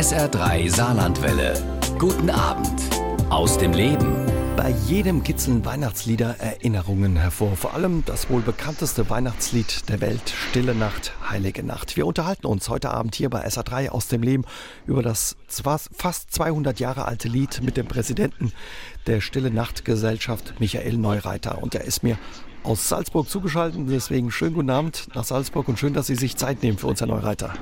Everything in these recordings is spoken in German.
SR3 Saarlandwelle. Guten Abend aus dem Leben. Bei jedem kitzeln Weihnachtslieder Erinnerungen hervor. Vor allem das wohl bekannteste Weihnachtslied der Welt, Stille Nacht, Heilige Nacht. Wir unterhalten uns heute Abend hier bei SA3 aus dem Leben über das fast 200 Jahre alte Lied mit dem Präsidenten der Stille Nacht Gesellschaft, Michael Neureiter. Und er ist mir aus Salzburg zugeschaltet. Deswegen schönen guten Abend nach Salzburg und schön, dass Sie sich Zeit nehmen für uns, Herr Neureiter.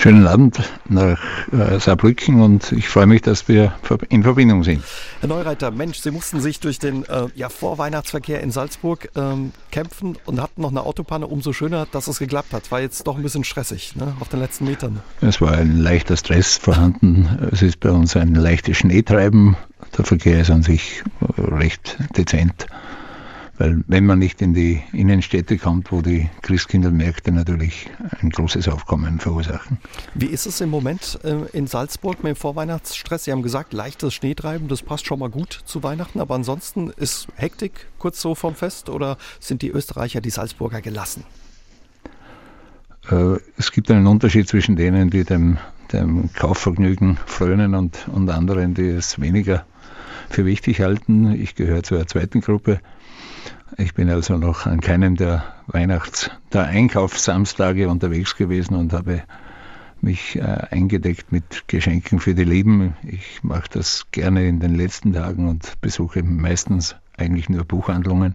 Schönen Abend nach äh, Saarbrücken und ich freue mich, dass wir in Verbindung sind. Herr Neureiter, Mensch, Sie mussten sich durch den äh, ja, Vorweihnachtsverkehr in Salzburg ähm, kämpfen und hatten noch eine Autopanne. Umso schöner, dass es geklappt hat. War jetzt doch ein bisschen stressig ne, auf den letzten Metern. Es war ein leichter Stress vorhanden. Es ist bei uns ein leichtes Schneetreiben. Der Verkehr ist an sich recht dezent. Weil wenn man nicht in die Innenstädte kommt, wo die Christkindlmärkte natürlich ein großes Aufkommen verursachen. Wie ist es im Moment äh, in Salzburg mit dem Vorweihnachtsstress? Sie haben gesagt, leichtes Schneetreiben, das passt schon mal gut zu Weihnachten, aber ansonsten ist Hektik kurz so vom Fest oder sind die Österreicher, die Salzburger gelassen? Äh, es gibt einen Unterschied zwischen denen, die dem, dem Kaufvergnügen frönen und, und anderen, die es weniger für wichtig halten. Ich gehöre zur zweiten Gruppe. Ich bin also noch an keinem der Weihnachts-, der Einkaufssamstage unterwegs gewesen und habe mich äh, eingedeckt mit Geschenken für die Lieben. Ich mache das gerne in den letzten Tagen und besuche meistens eigentlich nur Buchhandlungen,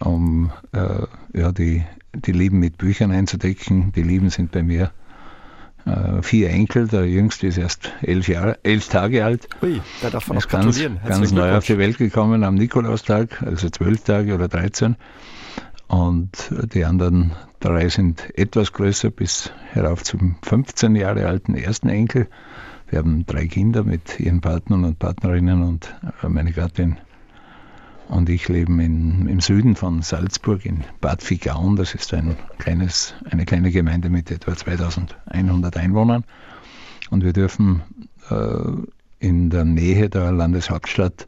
um äh, ja, die, die Lieben mit Büchern einzudecken. Die Lieben sind bei mir äh, vier Enkel, der jüngste ist erst elf, Jahre, elf Tage alt. Ui, da darf man ist ganz, ganz neu auf die Welt gekommen am Nikolaustag, also zwölf Tage oder 13. Und die anderen drei sind etwas größer, bis herauf zum 15 Jahre alten ersten Enkel. Wir haben drei Kinder mit ihren Partnern und Partnerinnen und meine Gattin und ich lebe in, im Süden von Salzburg in Bad Vigaun. Das ist ein kleines, eine kleine Gemeinde mit etwa 2100 Einwohnern. Und wir dürfen äh, in der Nähe der Landeshauptstadt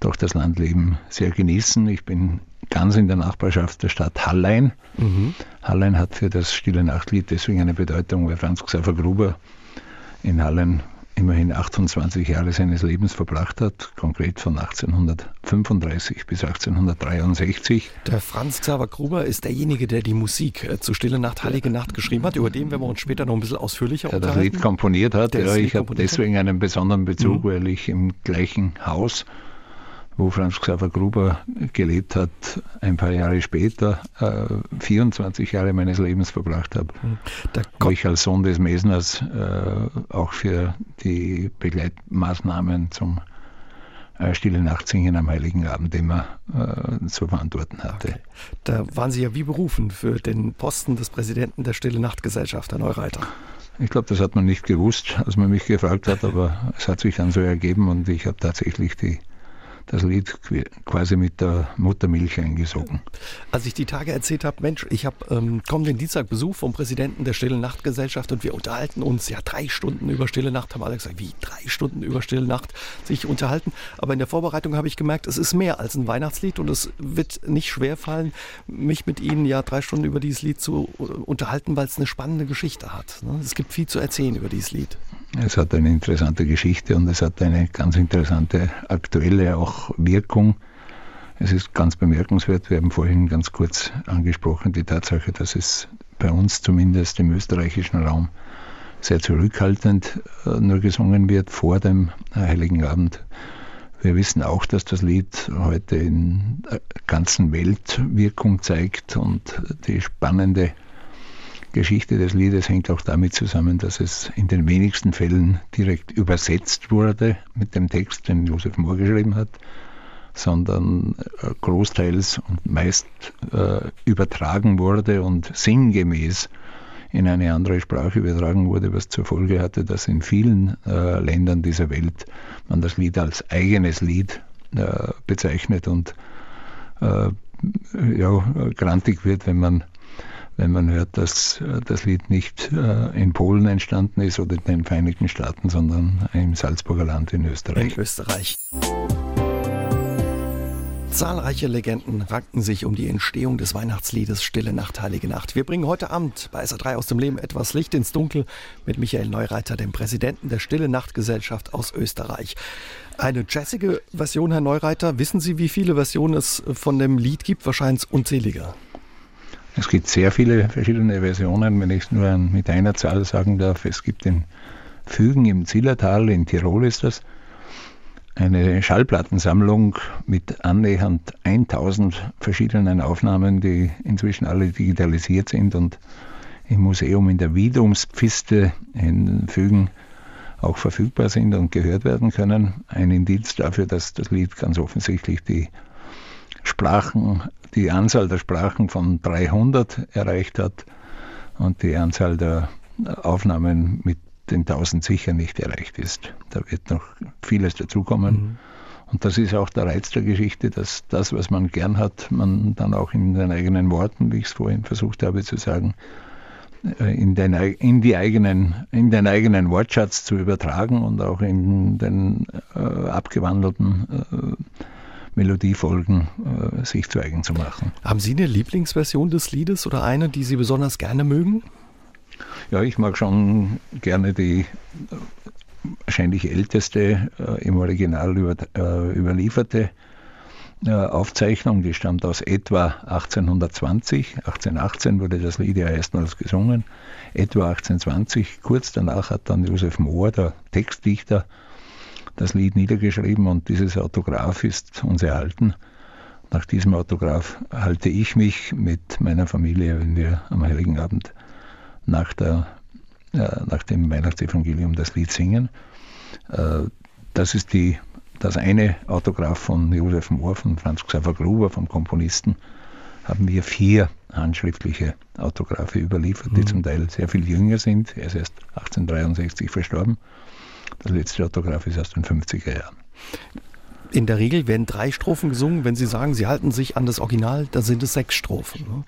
durch das Landleben sehr genießen. Ich bin ganz in der Nachbarschaft der Stadt Hallein. Mhm. Hallein hat für das Stille Nachtlied deswegen eine Bedeutung, weil Franz Xaver Gruber in Hallein immerhin 28 Jahre seines Lebens verbracht hat, konkret von 1835 bis 1863. Der Franz Xaver Gruber ist derjenige, der die Musik äh, zu Stille Nacht, Heilige Nacht geschrieben hat. Über den werden wir uns später noch ein bisschen ausführlicher der unterhalten. Der das Lied komponiert hat. ja, ich habe deswegen einen besonderen Bezug, mhm. weil ich im gleichen Haus wo Franz Xaver Gruber gelebt hat, ein paar Jahre später, äh, 24 Jahre meines Lebens verbracht habe. Hm. wo ich als Sohn des Mesners äh, auch für die Begleitmaßnahmen zum äh, Stille Nacht singen am Heiligen Abend immer äh, zu verantworten hatte. Okay. Da waren Sie ja wie berufen für den Posten des Präsidenten der Stille Nacht Gesellschaft, Herr Neureiter. Ich glaube, das hat man nicht gewusst, als man mich gefragt hat, aber es hat sich dann so ergeben und ich habe tatsächlich die das Lied quasi mit der Muttermilch eingesogen. Als ich die Tage erzählt habe, Mensch, ich habe ähm, kommenden Dienstag Besuch vom Präsidenten der Stille Nacht Gesellschaft und wir unterhalten uns ja drei Stunden über Stille Nacht, haben alle gesagt, wie drei Stunden über Stille Nacht sich unterhalten. Aber in der Vorbereitung habe ich gemerkt, es ist mehr als ein Weihnachtslied und es wird nicht schwer fallen, mich mit Ihnen ja drei Stunden über dieses Lied zu äh, unterhalten, weil es eine spannende Geschichte hat. Ne? Es gibt viel zu erzählen über dieses Lied. Es hat eine interessante Geschichte und es hat eine ganz interessante aktuelle auch Wirkung. Es ist ganz bemerkenswert, wir haben vorhin ganz kurz angesprochen, die Tatsache, dass es bei uns zumindest im österreichischen Raum sehr zurückhaltend äh, nur gesungen wird vor dem Heiligen Abend. Wir wissen auch, dass das Lied heute in der ganzen Welt Wirkung zeigt und die spannende Geschichte des Liedes hängt auch damit zusammen, dass es in den wenigsten Fällen direkt übersetzt wurde mit dem Text, den Josef Mohr geschrieben hat, sondern äh, großteils und meist äh, übertragen wurde und sinngemäß in eine andere Sprache übertragen wurde, was zur Folge hatte, dass in vielen äh, Ländern dieser Welt man das Lied als eigenes Lied äh, bezeichnet und äh, ja, grantig wird, wenn man wenn man hört, dass äh, das Lied nicht äh, in Polen entstanden ist oder in den Vereinigten Staaten, sondern im Salzburger Land in Österreich. In Österreich. Zahlreiche Legenden ranken sich um die Entstehung des Weihnachtsliedes Stille Nacht, Heilige Nacht. Wir bringen heute Abend bei SA3 aus dem Leben etwas Licht ins Dunkel mit Michael Neureiter, dem Präsidenten der Stille Nacht Gesellschaft aus Österreich. Eine jazzige Version, Herr Neureiter. Wissen Sie, wie viele Versionen es von dem Lied gibt? Wahrscheinlich unzählige. Es gibt sehr viele verschiedene Versionen, wenn ich es nur mit einer Zahl sagen darf. Es gibt den Fügen im Zillertal, in Tirol ist das, eine Schallplattensammlung mit annähernd 1000 verschiedenen Aufnahmen, die inzwischen alle digitalisiert sind und im Museum in der Wiedumspiste in Fügen auch verfügbar sind und gehört werden können. Ein Indiz dafür, dass das Lied ganz offensichtlich die Sprachen, die Anzahl der Sprachen von 300 erreicht hat und die Anzahl der Aufnahmen mit den 1000 sicher nicht erreicht ist. Da wird noch vieles dazukommen. Mhm. Und das ist auch der Reiz der Geschichte, dass das, was man gern hat, man dann auch in den eigenen Worten, wie ich es vorhin versucht habe zu sagen, äh, in den, in, die eigenen, in den eigenen Wortschatz zu übertragen und auch in den äh, abgewandelten äh, Melodiefolgen äh, sich zu eigen zu machen. Haben Sie eine Lieblingsversion des Liedes oder eine, die Sie besonders gerne mögen? Ja, ich mag schon gerne die wahrscheinlich älteste äh, im Original über, äh, überlieferte äh, Aufzeichnung, die stammt aus etwa 1820. 1818 wurde das Lied ja erstmals gesungen. Etwa 1820, kurz danach hat dann Josef Mohr, der Textdichter, das Lied niedergeschrieben und dieses Autograph ist uns erhalten. Nach diesem Autograph halte ich mich mit meiner Familie, wenn wir am Heiligen Abend nach, der, äh, nach dem Weihnachtsevangelium das Lied singen. Äh, das ist die, das eine Autograph von Josef Mohr, von Franz Xaver Gruber, vom Komponisten, haben wir vier handschriftliche Autographe überliefert, die mhm. zum Teil sehr viel jünger sind. Er ist erst 1863 verstorben. Das letzte Autograph ist aus den 50er Jahren. In der Regel werden drei Strophen gesungen. Wenn Sie sagen, Sie halten sich an das Original, dann sind es sechs Strophen. Ne?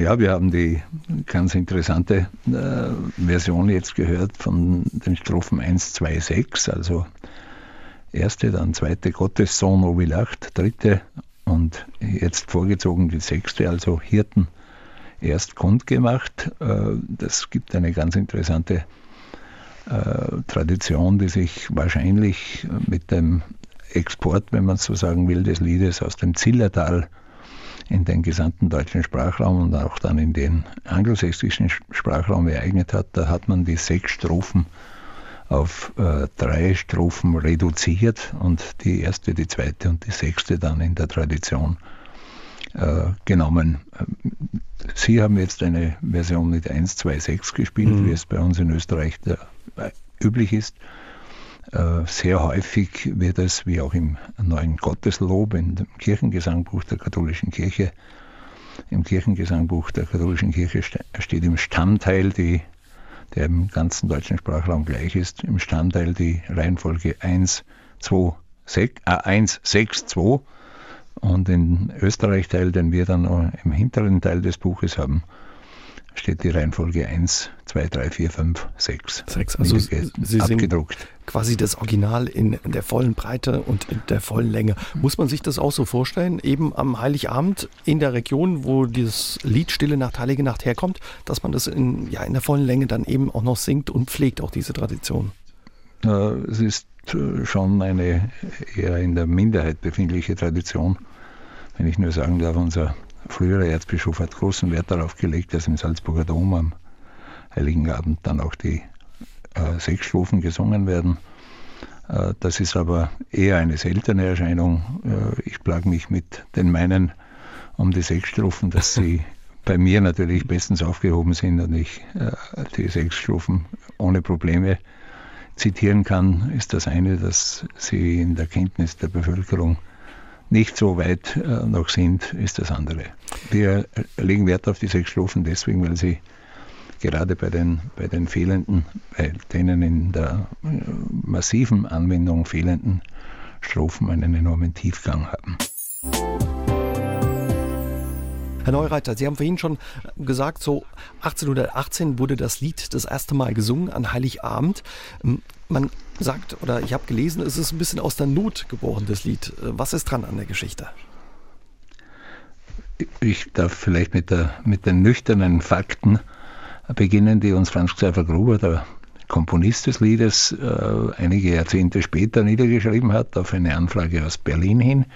Ja, wir haben die ganz interessante äh, Version jetzt gehört von den Strophen 1, 2, 6, also erste, dann zweite Gottessohn, O wie lacht, dritte und jetzt vorgezogen die sechste, also Hirten erst kundgemacht. Äh, das gibt eine ganz interessante äh, Tradition, die sich wahrscheinlich mit dem Export, wenn man so sagen will, des Liedes aus dem Zillertal in den gesamten deutschen Sprachraum und auch dann in den angelsächsischen Sprachraum ereignet hat. Da hat man die sechs Strophen auf äh, drei Strophen reduziert und die erste, die zweite und die sechste dann in der Tradition äh, genommen. Sie haben jetzt eine Version mit 1, 2, 6 gespielt, mhm. wie es bei uns in Österreich der, üblich ist. Äh, sehr häufig wird es, wie auch im neuen Gotteslob, in dem Kirchengesangbuch der katholischen Kirche, im Kirchengesangbuch der katholischen Kirche steht im Stammteil, die, der im ganzen deutschen Sprachraum gleich ist, im Stammteil die Reihenfolge 1, 2, 6, äh, 1, 6, 2 und im Österreich-Teil, den wir dann im hinteren Teil des Buches haben, steht die Reihenfolge 1, 2, 3, 4, 5, 6. 6. Also Sie abgedruckt. quasi das Original in der vollen Breite und in der vollen Länge. Muss man sich das auch so vorstellen, eben am Heiligabend in der Region, wo dieses Lied Stille Nacht, Heilige Nacht herkommt, dass man das in, ja, in der vollen Länge dann eben auch noch singt und pflegt auch diese Tradition? Es ist äh, schon eine eher in der Minderheit befindliche Tradition. Wenn ich nur sagen darf, unser früherer Erzbischof hat großen Wert darauf gelegt, dass im Salzburger Dom am Heiligen Abend dann auch die äh, sechs Strophen gesungen werden. Äh, das ist aber eher eine seltene Erscheinung. Äh, ich plage mich mit den meinen um die sechs Strophen, dass sie bei mir natürlich bestens aufgehoben sind und ich äh, die sechs Strophen ohne Probleme zitieren kann, ist das eine, dass sie in der Kenntnis der Bevölkerung nicht so weit äh, noch sind, ist das andere. Wir legen Wert auf die sechs Strophen deswegen, weil sie gerade bei den, bei den fehlenden, bei denen in der äh, massiven Anwendung fehlenden Strophen einen enormen Tiefgang haben. Herr Neureiter, Sie haben vorhin schon gesagt, so 1818 wurde das Lied das erste Mal gesungen an Heiligabend. Ähm, Man sagt, oder ich habe gelesen, es ist ein bisschen aus der Not geboren, das Lied. Was ist dran an der Geschichte? Ich darf vielleicht mit, der, mit den nüchternen Fakten beginnen, die uns Franz Xaver Gruber, der Komponist des Liedes, äh, einige Jahrzehnte später niedergeschrieben hat, auf eine Anfrage aus Berlin hin.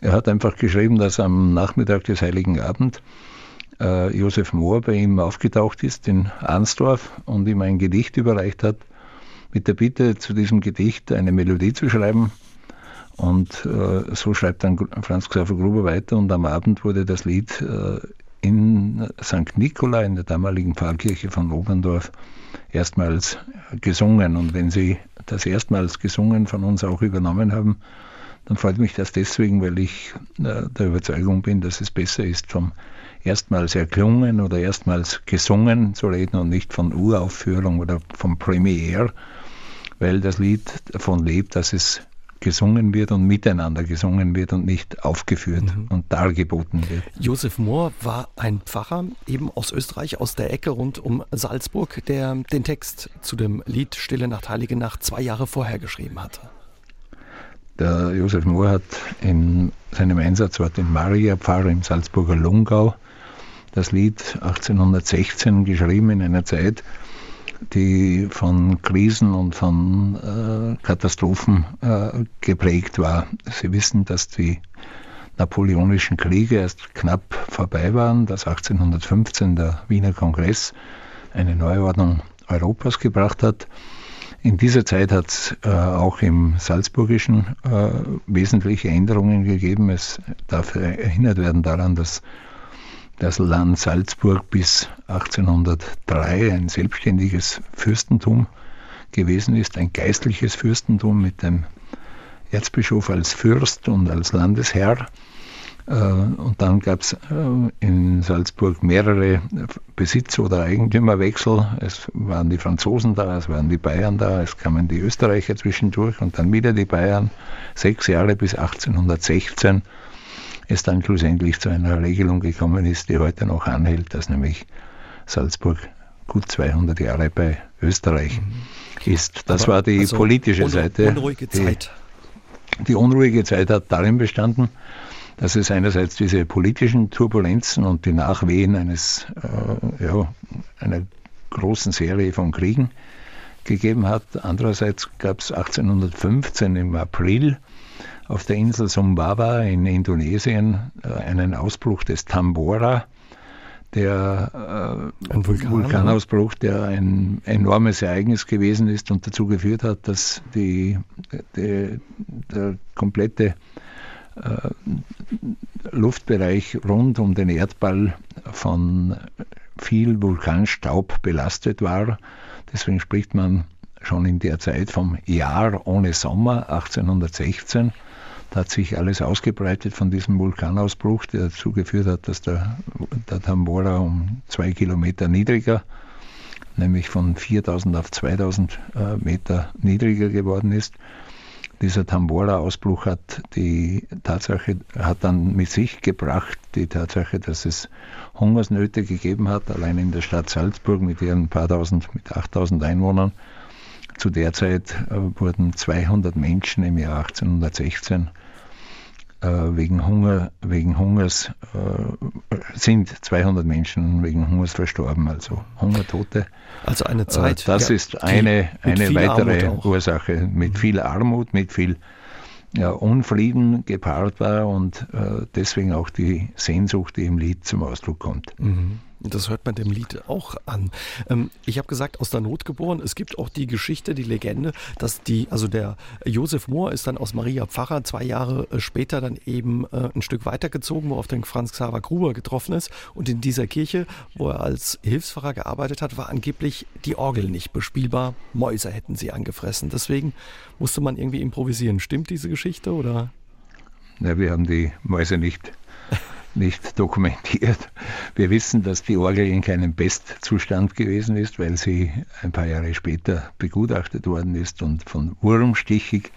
Er hat einfach geschrieben, dass am Nachmittag des Heiligen Abend äh, Josef Mohr bei ihm aufgetaucht ist in Arnsdorf und ihm ein Gedicht überreicht hat, mit der Bitte, zu diesem Gedicht eine Melodie zu schreiben. Und äh, so schreibt dann Franz Xaver Gruber weiter und am Abend wurde das Lied äh, in St. Nikola, in der damaligen Pfarrkirche von Oberndorf, erstmals gesungen. Und wenn Sie das erstmals gesungen von uns auch übernommen haben, dann freut mich das deswegen, weil ich äh, der Überzeugung bin, dass es besser ist, vom erstmals erklungen oder erstmals gesungen zu reden und nicht von Uraufführung oder vom Premiere, weil das Lied davon lebt, dass es gesungen wird und miteinander gesungen wird und nicht aufgeführt mhm. und dargeboten wird. Josef Mohr war ein Pfarrer, eben aus Österreich, aus der Ecke rund um Salzburg, der den Text zu dem Lied Stille Nacht, Heilige Nacht zwei Jahre vorher geschrieben hatte. Der Josef Mohr hat in seinem Einsatzort in Maria Pfarrer im Salzburger Lungau das Lied 1816 geschrieben in einer Zeit, die von Krisen und von äh, Katastrophen äh, geprägt war. Sie wissen, dass die napoleonischen Kriege erst knapp vorbei waren, dass 1815 der Wiener Kongress eine Neuordnung Europas gebracht hat. In dieser Zeit hat es äh, auch im Salzburgischen äh, wesentliche Änderungen gegeben. Es darf erinnert werden daran, dass das Land Salzburg bis 1803 ein selbstständiges Fürstentum gewesen ist, ein geistliches Fürstentum mit dem Erzbischof als Fürst und als Landesherr. Äh, und dann gab es äh, in Salzburg mehrere Besitz- oder Eigentümerwechsel. Es waren die Franzosen da, es waren die Bayern da, es kamen die Österreicher zwischendurch und dann wieder die Bayern. Sechs Jahre bis 1816 es dann schlussendlich zu einer Regelung gekommen ist, die heute noch anhält, dass nämlich Salzburg gut 200 Jahre bei Österreich mhm. ist. Das Aber war die also politische un Seite. Unruhige Zeit. Die, die unruhige Zeit hat darin bestanden, dass es einerseits diese politischen Turbulenzen und die Nachwehen eines, äh, ja, einer großen Serie von Kriegen gegeben hat. Andererseits gab es 1815 im April auf der Insel Sumbawa in Indonesien äh, einen Ausbruch des Tambora, der äh, ein Vulkan, Vulkanausbruch, der ein enormes Ereignis gewesen ist und dazu geführt hat, dass die, die der komplette äh, Luftbereich rund um den Erdball von viel Vulkanstaub belastet war. Deswegen spricht man schon in der Zeit vom Jahr ohne Sommer 1816. Da hat sich alles ausgebreitet von diesem Vulkanausbruch, der dazu geführt hat, dass der, der Tambora um zwei Kilometer niedriger, nämlich von 4000 auf 2000 äh, Meter niedriger geworden ist. Dieser Tambora-Ausbruch hat die Tatsache, hat dann mit sich gebracht, die Tatsache, dass es Hungersnöte gegeben hat, allein in der Stadt Salzburg mit ihren paar tausend, mit 8000 Einwohnern. Zu der Zeit äh, wurden 200 Menschen im Jahr 1816 äh, wegen, Hunger, wegen Hungers äh, sind 200 Menschen wegen Hungers verstorben, also Hungertote. Also eine Zeit. das ja, ist eine, eine weitere Ursache mit viel Armut, mit viel ja, Unfrieden gepaart war und deswegen auch die Sehnsucht, die im Lied zum Ausdruck kommt. Mhm. Das hört man dem Lied auch an. Ähm, ich habe gesagt, aus der Not geboren. Es gibt auch die Geschichte, die Legende, dass die, also der Josef Mohr ist dann aus Maria Pfarrer zwei Jahre äh, später dann eben äh, ein Stück weitergezogen, wo auf den Franz Xaver Gruber getroffen ist. Und in dieser Kirche, wo er als Hilfspfarrer gearbeitet hat, war angeblich die Orgel nicht bespielbar. Mäuse hätten sie angefressen. Deswegen musste man irgendwie improvisieren. Stimmt diese Geschichte oder? Ja, wir haben die Mäuse nicht nicht dokumentiert. Wir wissen, dass die Orgel in keinem Bestzustand gewesen ist, weil sie ein paar Jahre später begutachtet worden ist und von wurmstichig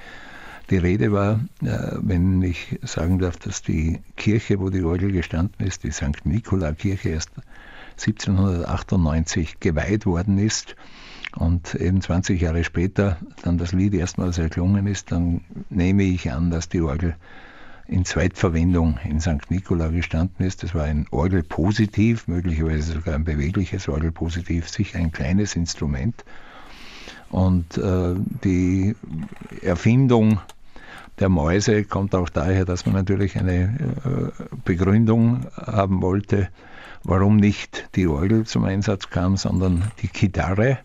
die Rede war. Äh, wenn ich sagen darf, dass die Kirche, wo die Orgel gestanden ist, die St. Nikola Kirche erst 1798 geweiht worden ist und eben 20 Jahre später dann das Lied erstmals erklungen ist, dann nehme ich an, dass die Orgel in Zweitverwendung in St. Nikola gestanden ist. Das war ein Orgelpositiv, möglicherweise sogar ein bewegliches Orgelpositiv, sicher ein kleines Instrument. Und äh, die Erfindung der Mäuse kommt auch daher, dass man natürlich eine äh, Begründung haben wollte, warum nicht die Orgel zum Einsatz kam, sondern die Gitarre.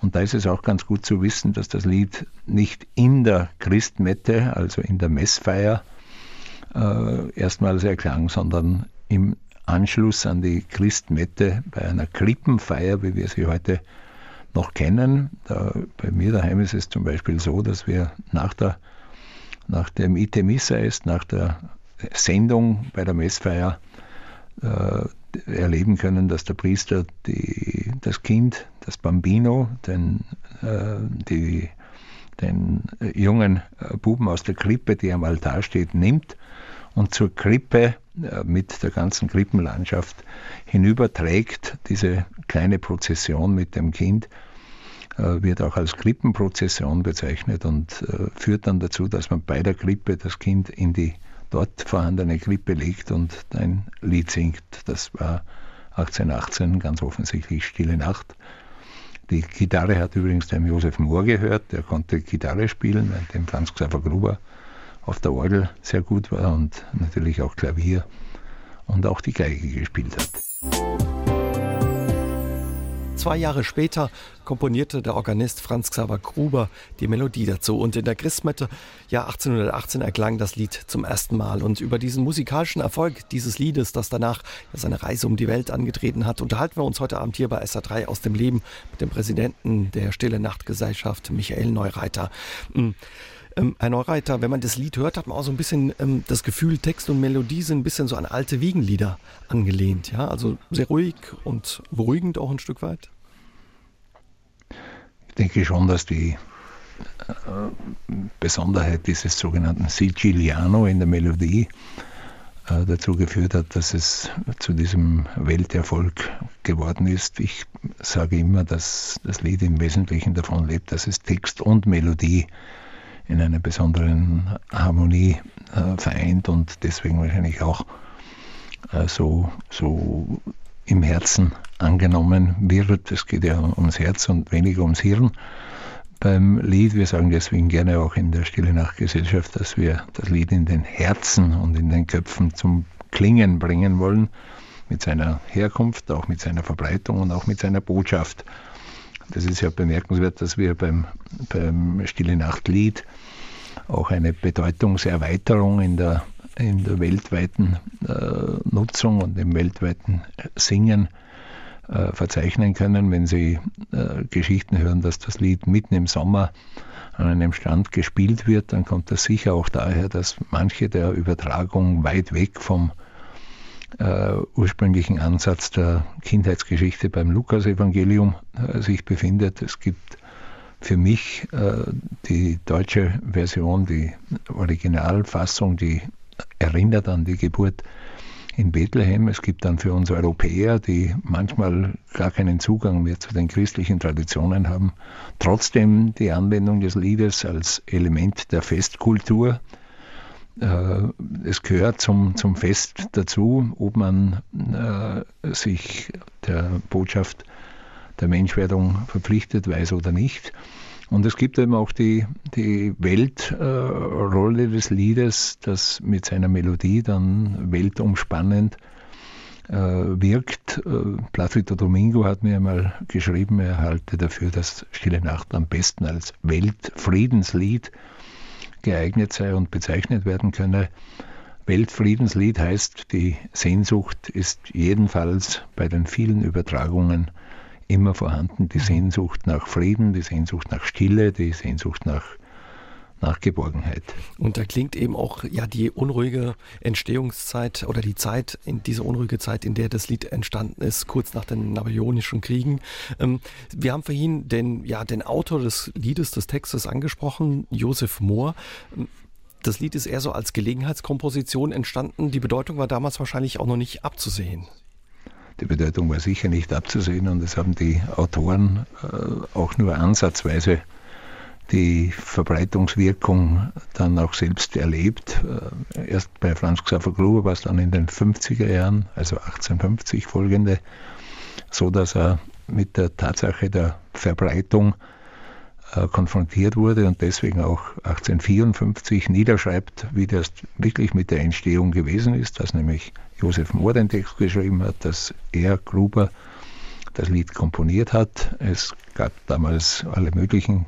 Und da ist es auch ganz gut zu wissen, dass das Lied nicht in der Christmette, also in der Messfeier, äh, erstmals erklang, sondern im Anschluss an die Christmette bei einer Krippenfeier, wie wir sie heute noch kennen. Da, bei mir daheim ist es zum Beispiel so, dass wir nach, der, nach dem IT Missa ist, nach der Sendung bei der Messfeier, äh, erleben können, dass der Priester die, das Kind, das Bambino, den, äh, die, den jungen äh, Buben aus der Krippe, die am Altar steht, nimmt und zur Krippe äh, mit der ganzen Krippenlandschaft hinüberträgt. Diese kleine Prozession mit dem Kind äh, wird auch als Krippenprozession bezeichnet und äh, führt dann dazu, dass man bei der Krippe das Kind in die dort vorhandene Krippe legt und ein Lied singt. Das war 1818 ganz offensichtlich Stille Nacht. Die Gitarre hat übrigens dem Josef Mohr gehört, der konnte Gitarre spielen, dem Franz Xaver Gruber auf der Orgel sehr gut war und natürlich auch Klavier und auch die Geige gespielt hat. Zwei Jahre später komponierte der Organist Franz Xaver Gruber die Melodie dazu und in der Christmette Jahr 1818 erklang das Lied zum ersten Mal und über diesen musikalischen Erfolg dieses Liedes, das danach seine Reise um die Welt angetreten hat, unterhalten wir uns heute Abend hier bei SA3 aus dem Leben mit dem Präsidenten der Stille Nachtgesellschaft Michael Neureiter. Hm. Ähm, Herr Neureiter, wenn man das Lied hört, hat man auch so ein bisschen ähm, das Gefühl, Text und Melodie sind ein bisschen so an alte Wiegenlieder angelehnt. Ja? Also sehr ruhig und beruhigend auch ein Stück weit denke schon, dass die äh, Besonderheit dieses sogenannten Siciliano in der Melodie äh, dazu geführt hat, dass es zu diesem Welterfolg geworden ist. Ich sage immer, dass das Lied im Wesentlichen davon lebt, dass es Text und Melodie in einer besonderen Harmonie äh, vereint und deswegen wahrscheinlich auch so, so im Herzen angenommen wird. Es geht ja ums Herz und weniger ums Hirn beim Lied. Wir sagen deswegen gerne auch in der Stille Nachtgesellschaft, dass wir das Lied in den Herzen und in den Köpfen zum Klingen bringen wollen, mit seiner Herkunft, auch mit seiner Verbreitung und auch mit seiner Botschaft. Das ist ja bemerkenswert, dass wir beim, beim Stille Nacht Lied auch eine Bedeutungserweiterung in der in der weltweiten äh, Nutzung und im weltweiten Singen äh, verzeichnen können, wenn Sie äh, Geschichten hören, dass das Lied mitten im Sommer an einem Stand gespielt wird, dann kommt das sicher auch daher, dass manche der Übertragung weit weg vom äh, ursprünglichen Ansatz der Kindheitsgeschichte beim Lukasevangelium äh, sich befindet. Es gibt für mich äh, die deutsche Version, die Originalfassung, die erinnert an die Geburt in Bethlehem. Es gibt dann für uns Europäer, die manchmal gar keinen Zugang mehr zu den christlichen Traditionen haben, trotzdem die Anwendung des Liedes als Element der Festkultur. Äh, es gehört zum, zum Fest dazu, ob man äh, sich der Botschaft der Menschwerdung verpflichtet weiß oder nicht. Und es gibt eben auch die, die Weltrolle äh, des Liedes, das mit seiner Melodie dann weltumspannend äh, wirkt. Äh, Placido Domingo hat mir einmal geschrieben, er halte dafür, dass Stille Nacht am besten als Weltfriedenslied geeignet sei und bezeichnet werden könne. Weltfriedenslied heißt, die Sehnsucht ist jedenfalls bei den vielen Übertragungen immer vorhanden, die mhm. Sehnsucht nach Frieden, die Sehnsucht nach Stille, die Sehnsucht nach nach Geborgenheit. Und da klingt eben auch ja die unruhige Entstehungszeit oder die Zeit, in diese unruhige Zeit, in der das Lied entstanden ist, kurz nach den Napoleonischen Kriegen. Ähm, wir haben vorhin den, ja, den Autor des Liedes, des Textes angesprochen, Josef Mohr. Das Lied ist eher so als Gelegenheitskomposition entstanden. Die Bedeutung war damals wahrscheinlich auch noch nicht abzusehen. Die Bedeutung war sicher nicht abzusehen und es haben die Autoren äh, auch nur ansatzweise die Verbreitungswirkung dann auch selbst erlebt. Äh, erst bei Franz Xaver Gruber war es dann in den 50er Jahren, also 1850 folgende, so dass er mit der Tatsache der Verbreitung äh, konfrontiert wurde und deswegen auch 1854 niederschreibt, wie das wirklich mit der Entstehung gewesen ist, dass nämlich Josef Mohr den Text geschrieben hat, dass er, Gruber, das Lied komponiert hat. Es gab damals alle möglichen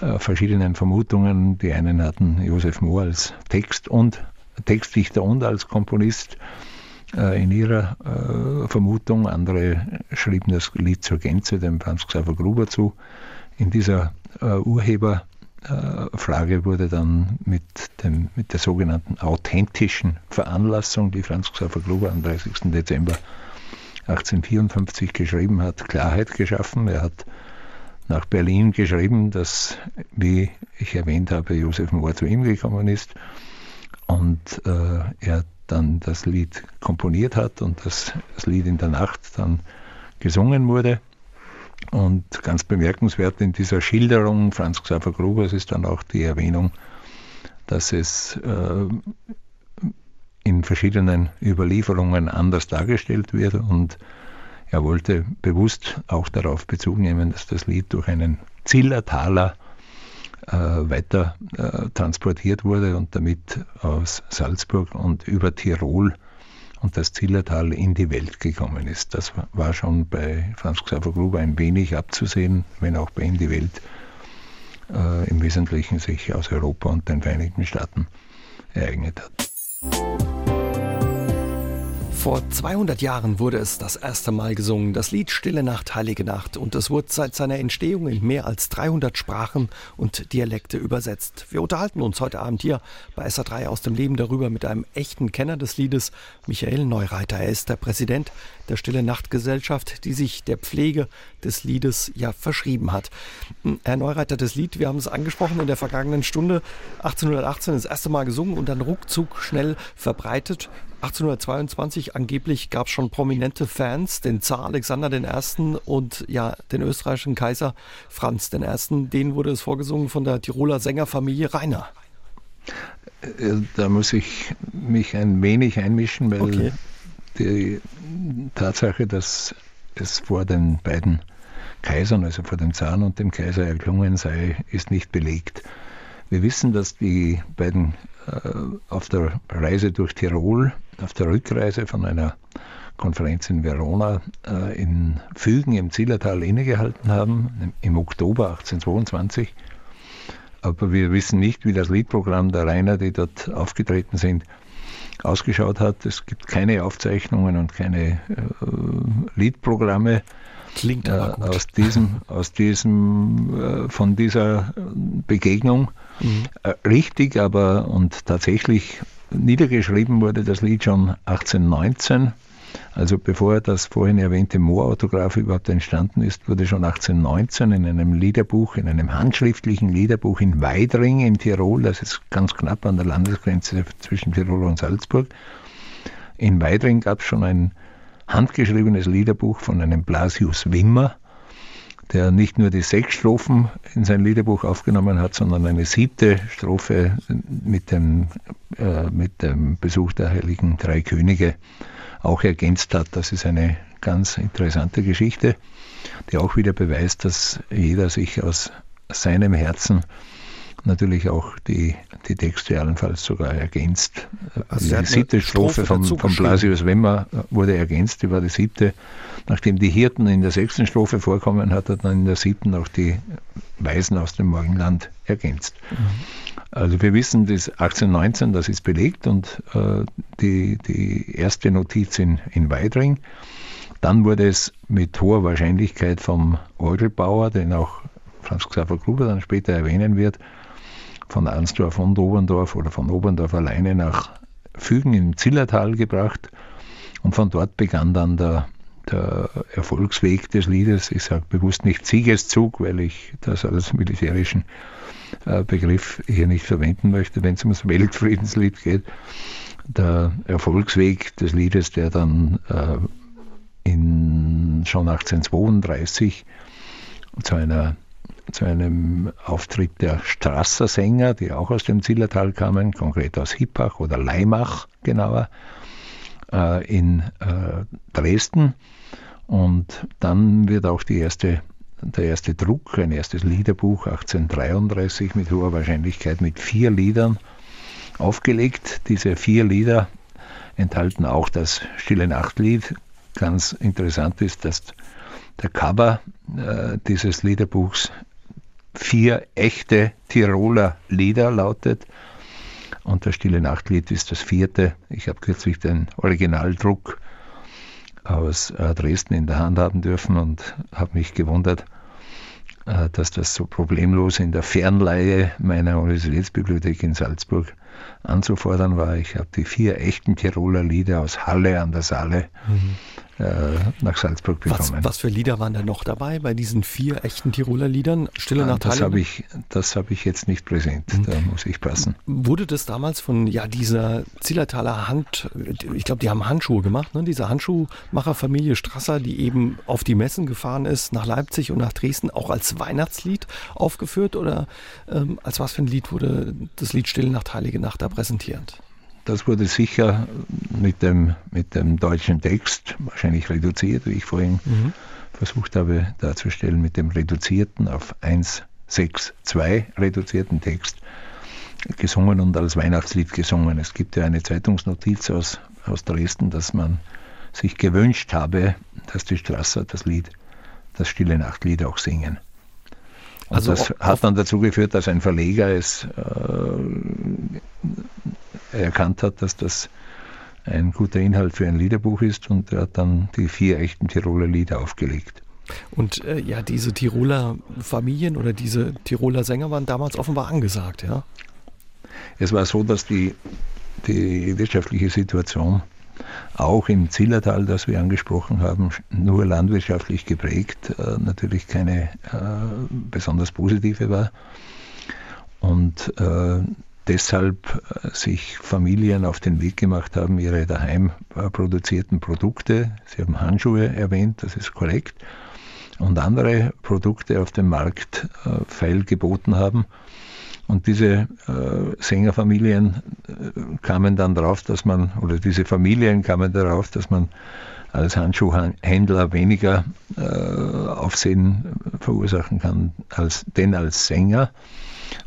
äh, verschiedenen Vermutungen. Die einen hatten Josef Mohr als Text und Textdichter und als Komponist äh, in ihrer äh, Vermutung. Andere schrieben das Lied zur Gänze dem Franz Xaver Gruber zu. In dieser äh, Urheberfrage wurde dann mit, dem, mit der sogenannten authentischen Veranlassung, die Franz Xaver Gruber am 30. Dezember 1854 geschrieben hat, Klarheit geschaffen. Er hat nach Berlin geschrieben, dass, wie ich erwähnt habe, Josef Mohr zu ihm gekommen ist und äh, er dann das Lied komponiert hat und das, das Lied in der Nacht dann gesungen wurde. Und ganz bemerkenswert in dieser Schilderung Franz Xaver Grubers ist dann auch die Erwähnung, dass es äh, in verschiedenen Überlieferungen anders dargestellt wird und er wollte bewusst auch darauf Bezug nehmen, dass das Lied durch einen Zillertaler äh, weiter äh, transportiert wurde und damit aus Salzburg und über Tirol und das Zillertal in die Welt gekommen ist. Das war schon bei Franz Xaver Gruber ein wenig abzusehen, wenn auch bei ihm die Welt äh, im Wesentlichen sich aus Europa und den Vereinigten Staaten ereignet hat. Vor 200 Jahren wurde es das erste Mal gesungen, das Lied Stille Nacht, Heilige Nacht, und es wurde seit seiner Entstehung in mehr als 300 Sprachen und Dialekte übersetzt. Wir unterhalten uns heute Abend hier bei SA3 aus dem Leben darüber mit einem echten Kenner des Liedes, Michael Neureiter. Er ist der Präsident der Stille Nacht Gesellschaft, die sich der Pflege des Liedes ja verschrieben hat. Hm, Herr Neureiter, das Lied, wir haben es angesprochen in der vergangenen Stunde, 1818 das erste Mal gesungen und dann ruckzuck schnell verbreitet. 1822 angeblich gab es schon prominente Fans, den Zar Alexander I. und ja den österreichischen Kaiser Franz I. Denen wurde es vorgesungen von der Tiroler Sängerfamilie Rainer. Äh, da muss ich mich ein wenig einmischen, weil okay. die Tatsache, dass es vor den beiden Kaisern, also vor dem Zaren und dem Kaiser erklungen sei, ist nicht belegt. Wir wissen, dass die beiden auf der Reise durch Tirol auf der Rückreise von einer Konferenz in Verona äh, in Fügen im Zillertal innegehalten haben, im Oktober 1822. Aber wir wissen nicht, wie das Liedprogramm der Rainer, die dort aufgetreten sind, ausgeschaut hat. Es gibt keine Aufzeichnungen und keine äh, Liedprogramme. Klingt aber äh, aus diesem, aus diesem, äh, von dieser Begegnung. Mhm. Äh, richtig, aber und tatsächlich Niedergeschrieben wurde das Lied schon 1819. Also bevor das vorhin erwähnte Moor-Autograph überhaupt entstanden ist, wurde schon 1819 in einem Liederbuch, in einem handschriftlichen Liederbuch in Weidring in Tirol, das ist ganz knapp an der Landesgrenze zwischen Tirol und Salzburg, in Weidring gab es schon ein handgeschriebenes Liederbuch von einem Blasius Wimmer, der nicht nur die sechs Strophen in sein Liederbuch aufgenommen hat, sondern eine siebte Strophe mit dem, äh, mit dem Besuch der heiligen drei Könige auch ergänzt hat. Das ist eine ganz interessante Geschichte, die auch wieder beweist, dass jeder sich aus seinem Herzen natürlich auch die, die Texte allenfalls sogar ergänzt. Also die siebte Strophe, Strophe von, von Blasius Wemmer wurde ergänzt, die war die siebte. Nachdem die Hirten in der sechsten Strophe vorkommen, hat er dann in der siebten auch die Weisen aus dem Morgenland ergänzt. Mhm. Also wir wissen, das 1819, das ist belegt und äh, die, die erste Notiz in, in Weidring. Dann wurde es mit hoher Wahrscheinlichkeit vom Orgelbauer, den auch Franz Xaver Gruber dann später erwähnen wird, von Arnsdorf und Oberndorf oder von Oberndorf alleine nach Fügen im Zillertal gebracht. Und von dort begann dann der, der Erfolgsweg des Liedes. Ich sage bewusst nicht Siegeszug, weil ich das als militärischen äh, Begriff hier nicht verwenden möchte, wenn es ums Weltfriedenslied geht. Der Erfolgsweg des Liedes, der dann äh, in, schon 1832 zu, einer, zu einem Auftritt der Strasser Sänger, die auch aus dem Zillertal kamen, konkret aus Hippach oder Leimach genauer, äh, in äh, Dresden. Und dann wird auch die erste, der erste Druck, ein erstes Liederbuch 1833 mit hoher Wahrscheinlichkeit mit vier Liedern aufgelegt. Diese vier Lieder enthalten auch das Stille Nachtlied. Ganz interessant ist, dass der Cover äh, dieses Liederbuchs vier echte Tiroler Lieder lautet. Und das Stille Nachtlied ist das vierte. Ich habe kürzlich den Originaldruck aus äh, Dresden in der Hand haben dürfen und habe mich gewundert, äh, dass das so problemlos in der Fernleihe meiner Universitätsbibliothek in Salzburg anzufordern war. Ich habe die vier echten Tiroler Lieder aus Halle an der Saale mhm. Äh, nach Salzburg bekommen. Was, was, für Lieder waren da noch dabei bei diesen vier echten Tiroler Liedern? Stille nach Das habe ich, hab ich jetzt nicht präsent, mhm. da muss ich passen. Wurde das damals von ja, dieser Zillertaler Hand, ich glaube, die haben Handschuhe gemacht, ne? diese Handschuhmacherfamilie Strasser, die eben auf die Messen gefahren ist, nach Leipzig und nach Dresden, auch als Weihnachtslied aufgeführt? Oder ähm, als was für ein Lied wurde das Lied Stille Nacht, Heilige Nacht da präsentiert? Das wurde sicher mit dem, mit dem deutschen Text, wahrscheinlich reduziert, wie ich vorhin mhm. versucht habe darzustellen, mit dem reduzierten auf 1,6,2 reduzierten Text gesungen und als Weihnachtslied gesungen. Es gibt ja eine Zeitungsnotiz aus, aus Dresden, dass man sich gewünscht habe, dass die Strasser das Lied, das Stille Nachtlied auch singen. Und also das hat dann dazu geführt, dass ein Verleger es äh, erkannt hat, dass das ein guter Inhalt für ein Liederbuch ist und er hat dann die vier echten Tiroler Lieder aufgelegt. Und äh, ja, diese Tiroler Familien oder diese Tiroler Sänger waren damals offenbar angesagt, ja? Es war so, dass die, die wirtschaftliche Situation auch im Zillertal, das wir angesprochen haben, nur landwirtschaftlich geprägt, äh, natürlich keine äh, besonders positive war. Und äh, deshalb sich Familien auf den Weg gemacht haben, ihre daheim produzierten Produkte, Sie haben Handschuhe erwähnt, das ist korrekt, und andere Produkte auf dem Markt feil geboten haben. Und diese äh, Sängerfamilien äh, kamen dann darauf, dass man, oder diese Familien kamen darauf, dass man als Handschuhhändler weniger äh, Aufsehen verursachen kann als denn als Sänger.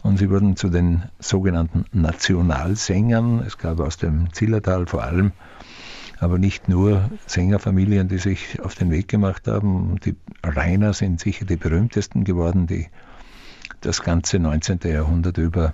Und sie wurden zu den sogenannten Nationalsängern. Es gab aus dem Zillertal vor allem, aber nicht nur Sängerfamilien, die sich auf den Weg gemacht haben. Die Rainer sind sicher die berühmtesten geworden, die das ganze 19. Jahrhundert über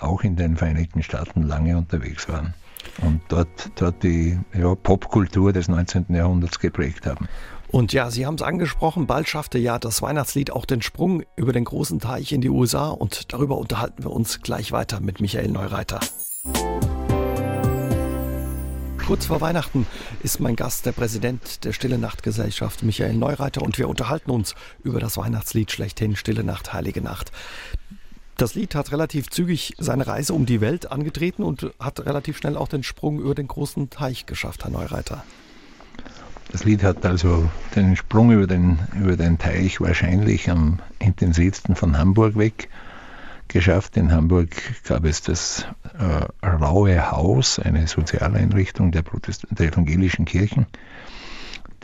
auch in den Vereinigten Staaten lange unterwegs waren und dort, dort die ja, Popkultur des 19. Jahrhunderts geprägt haben. Und ja, Sie haben es angesprochen, bald schaffte ja das Weihnachtslied auch den Sprung über den großen Teich in die USA und darüber unterhalten wir uns gleich weiter mit Michael Neureiter. Kurz vor Weihnachten ist mein Gast der Präsident der Stille Nacht Gesellschaft, Michael Neureiter, und wir unterhalten uns über das Weihnachtslied schlechthin Stille Nacht, Heilige Nacht. Das Lied hat relativ zügig seine Reise um die Welt angetreten und hat relativ schnell auch den Sprung über den großen Teich geschafft, Herr Neureiter. Das Lied hat also den Sprung über den, über den Teich wahrscheinlich am intensivsten von Hamburg weg geschafft. In Hamburg gab es das äh, Raue Haus, eine Sozialeinrichtung der, Protest der evangelischen Kirchen.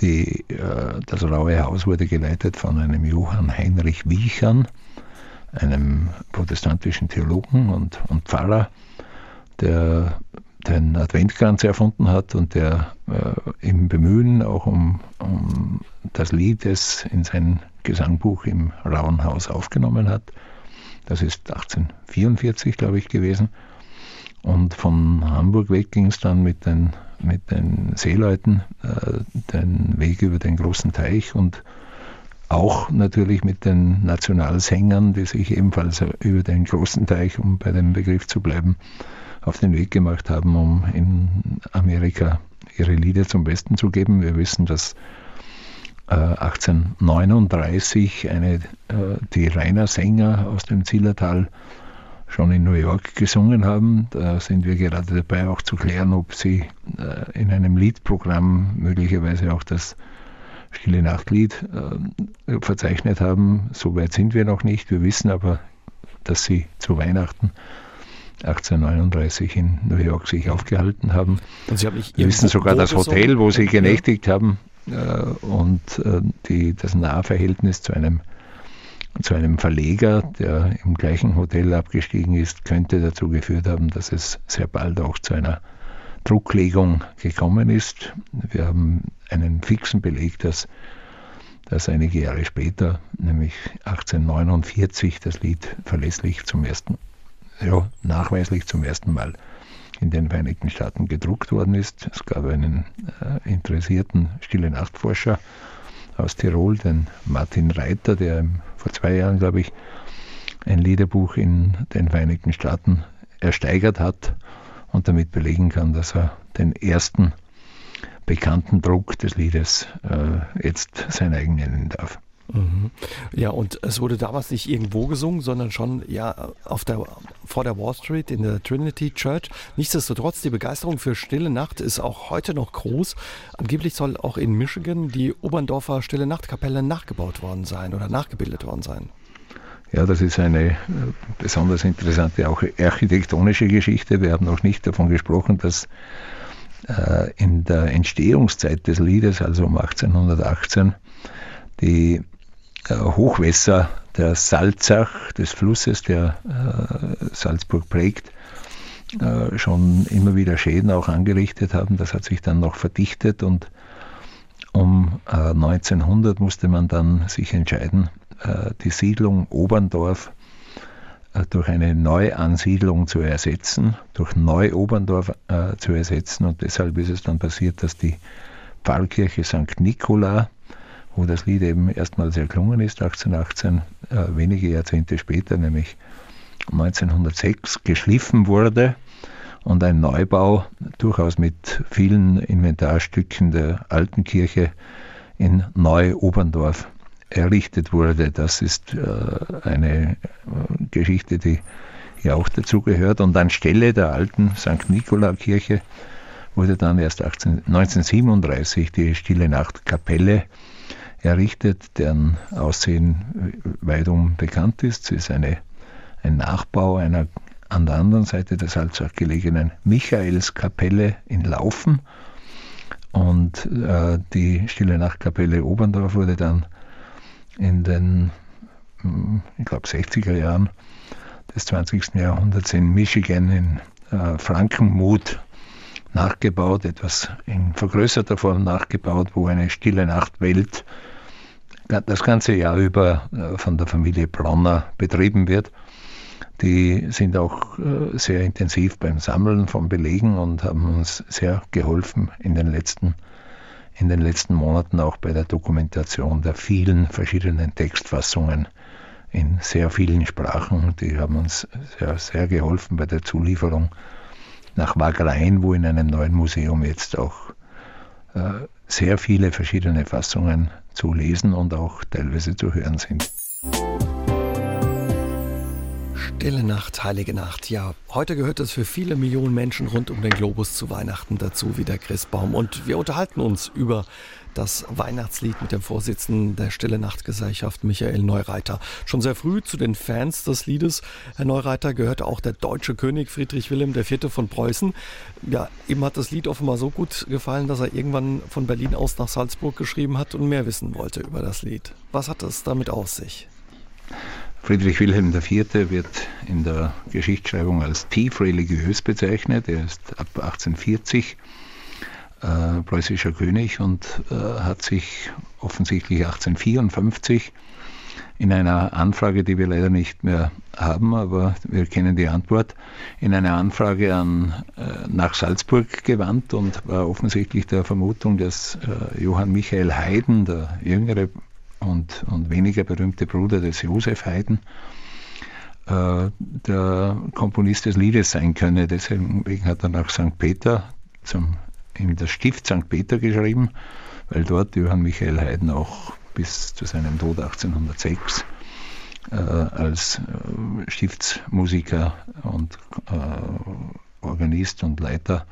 Die, äh, das Raue Haus wurde geleitet von einem Johann Heinrich Wiechern, einem protestantischen Theologen und, und Pfarrer, der den Adventkranz erfunden hat und der äh, im Bemühen auch um, um das Lied, es in sein Gesangbuch im Rauen Haus aufgenommen hat, das ist 1844, glaube ich, gewesen. Und von Hamburg weg ging es dann mit den, mit den Seeleuten äh, den Weg über den großen Teich und auch natürlich mit den Nationalsängern, die sich ebenfalls über den großen Teich, um bei dem Begriff zu bleiben, auf den Weg gemacht haben, um in Amerika ihre Lieder zum Besten zu geben. Wir wissen, dass 1839 äh, eine, äh, die Rainer Sänger aus dem Zillertal schon in New York gesungen haben. Da sind wir gerade dabei, auch zu klären, ob sie äh, in einem Liedprogramm möglicherweise auch das Stille Nachtlied verzeichnet haben. So weit sind wir noch nicht. Wir wissen aber, dass sie zu Weihnachten 1839 in New York sich aufgehalten haben. Und Sie haben nicht Wir wissen sogar das Hotel, wo sie genächtigt ja. haben äh, und äh, die, das Nahverhältnis zu einem, zu einem Verleger, der im gleichen Hotel abgestiegen ist, könnte dazu geführt haben, dass es sehr bald auch zu einer Drucklegung gekommen ist. Wir haben einen fixen Beleg, dass, dass einige Jahre später, nämlich 1849, das Lied verlässlich zum ersten, ja, nachweislich zum ersten Mal in den Vereinigten Staaten gedruckt worden ist. Es gab einen äh, interessierten Stille Nachtforscher aus Tirol, den Martin Reiter, der vor zwei Jahren, glaube ich, ein Liederbuch in den Vereinigten Staaten ersteigert hat und damit belegen kann, dass er den ersten bekannten Druck des Liedes äh, jetzt sein eigen nennen darf. Mhm. Ja, und es wurde damals nicht irgendwo gesungen, sondern schon ja auf der, vor der Wall Street in der Trinity Church. Nichtsdestotrotz, die Begeisterung für Stille Nacht ist auch heute noch groß. Angeblich soll auch in Michigan die Oberndorfer Stille Nachtkapelle nachgebaut worden sein oder nachgebildet worden sein. Ja, das ist eine äh, besonders interessante, auch architektonische Geschichte. Wir haben noch nicht davon gesprochen, dass äh, in der Entstehungszeit des Liedes, also um 1818, die Hochwässer der Salzach, des Flusses, der Salzburg prägt, schon immer wieder Schäden auch angerichtet haben. Das hat sich dann noch verdichtet und um 1900 musste man dann sich entscheiden, äh, die Siedlung Oberndorf äh, durch eine Neuansiedlung zu ersetzen, durch Neu-Oberndorf äh, zu ersetzen. Und deshalb ist es dann passiert, dass die Pfarrkirche St. Nikola, wo das Lied eben erstmals erklungen ist, 1818, äh, wenige Jahrzehnte später, nämlich 1906, geschliffen wurde und ein Neubau durchaus mit vielen Inventarstücken der alten Kirche in Neu-Oberndorf errichtet wurde. Das ist äh, eine äh, Geschichte, die ja auch dazu gehört. Und anstelle der alten St. Nikola-Kirche wurde dann erst 18, 1937 die Stille Nacht Kapelle errichtet, deren Aussehen weitum bekannt ist. Sie ist eine, ein Nachbau einer an der anderen Seite der Salzach gelegenen Michaelskapelle in Laufen. Und äh, die Stille Nachtkapelle Oberndorf wurde dann in den, ich glaube, 60er Jahren des 20. Jahrhunderts in Michigan in äh, Frankenmuth nachgebaut, etwas in vergrößerter Form nachgebaut, wo eine stille Nachtwelt das ganze Jahr über äh, von der Familie Bronner betrieben wird. Die sind auch äh, sehr intensiv beim Sammeln von Belegen und haben uns sehr geholfen in den letzten in den letzten Monaten auch bei der Dokumentation der vielen verschiedenen Textfassungen in sehr vielen Sprachen. Die haben uns sehr, sehr geholfen bei der Zulieferung nach Wagrein, wo in einem neuen Museum jetzt auch äh, sehr viele verschiedene Fassungen zu lesen und auch teilweise zu hören sind. Stille Nacht, heilige Nacht. Ja, heute gehört es für viele Millionen Menschen rund um den Globus zu Weihnachten dazu wie der Christbaum. Und wir unterhalten uns über das Weihnachtslied mit dem Vorsitzenden der Stille Nachtgesellschaft, Michael Neureiter. Schon sehr früh zu den Fans des Liedes, Herr Neureiter, gehörte auch der deutsche König Friedrich Wilhelm IV. von Preußen. Ja, ihm hat das Lied offenbar so gut gefallen, dass er irgendwann von Berlin aus nach Salzburg geschrieben hat und mehr wissen wollte über das Lied. Was hat es damit aus sich? Friedrich Wilhelm IV. wird in der Geschichtsschreibung als tief religiös bezeichnet. Er ist ab 1840 äh, preußischer König und äh, hat sich offensichtlich 1854 in einer Anfrage, die wir leider nicht mehr haben, aber wir kennen die Antwort, in einer Anfrage an, äh, nach Salzburg gewandt und war offensichtlich der Vermutung, dass äh, Johann Michael Haydn, der jüngere und, und weniger berühmte Bruder des Josef Haydn, äh, der Komponist des Liedes sein könne. Deswegen hat er nach St. Peter, zum, in das Stift St. Peter geschrieben, weil dort Johann Michael Haydn auch bis zu seinem Tod 1806 äh, als äh, Stiftsmusiker und äh, Organist und Leiter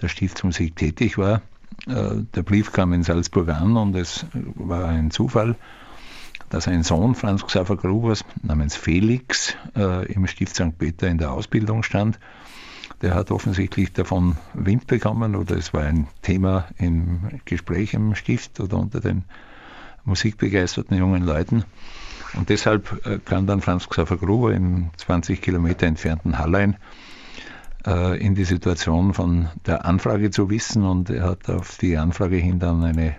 der Stiftsmusik tätig war. Äh, der Brief kam in Salzburg an und es war ein Zufall, dass ein Sohn Franz Xaver Grubers namens Felix äh, im Stift St. Peter in der Ausbildung stand. Der hat offensichtlich davon Wind bekommen oder es war ein Thema im Gespräch im Stift oder unter den musikbegeisterten jungen Leuten. Und deshalb äh, kam dann Franz Xaver Gruber im 20 Kilometer entfernten Hallein in die Situation von der Anfrage zu wissen und er hat auf die Anfrage hin dann eine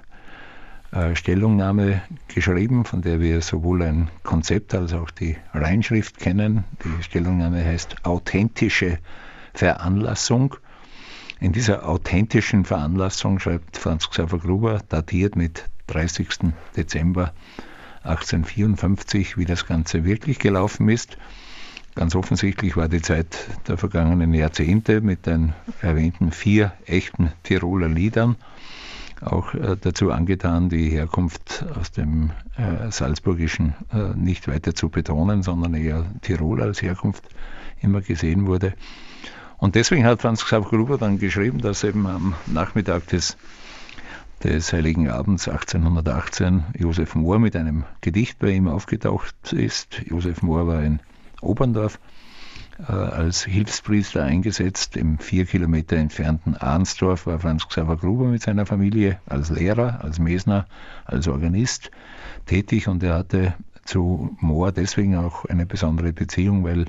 äh, Stellungnahme geschrieben, von der wir sowohl ein Konzept als auch die Reinschrift kennen. Die Stellungnahme heißt authentische Veranlassung. In dieser authentischen Veranlassung schreibt Franz Xaver Gruber, datiert mit 30. Dezember 1854, wie das Ganze wirklich gelaufen ist. Ganz offensichtlich war die Zeit der vergangenen Jahrzehnte mit den erwähnten vier echten Tiroler Liedern auch äh, dazu angetan, die Herkunft aus dem äh, Salzburgischen äh, nicht weiter zu betonen, sondern eher Tirol als Herkunft immer gesehen wurde. Und deswegen hat Franz Xaver Gruber dann geschrieben, dass eben am Nachmittag des, des Heiligen Abends 1818 Josef Mohr mit einem Gedicht bei ihm aufgetaucht ist. Josef Mohr war in Oberndorf äh, als Hilfspriester eingesetzt. Im vier Kilometer entfernten Arnsdorf war Franz Xaver Gruber mit seiner Familie als Lehrer, als Mesner, als Organist tätig und er hatte zu Mohr deswegen auch eine besondere Beziehung, weil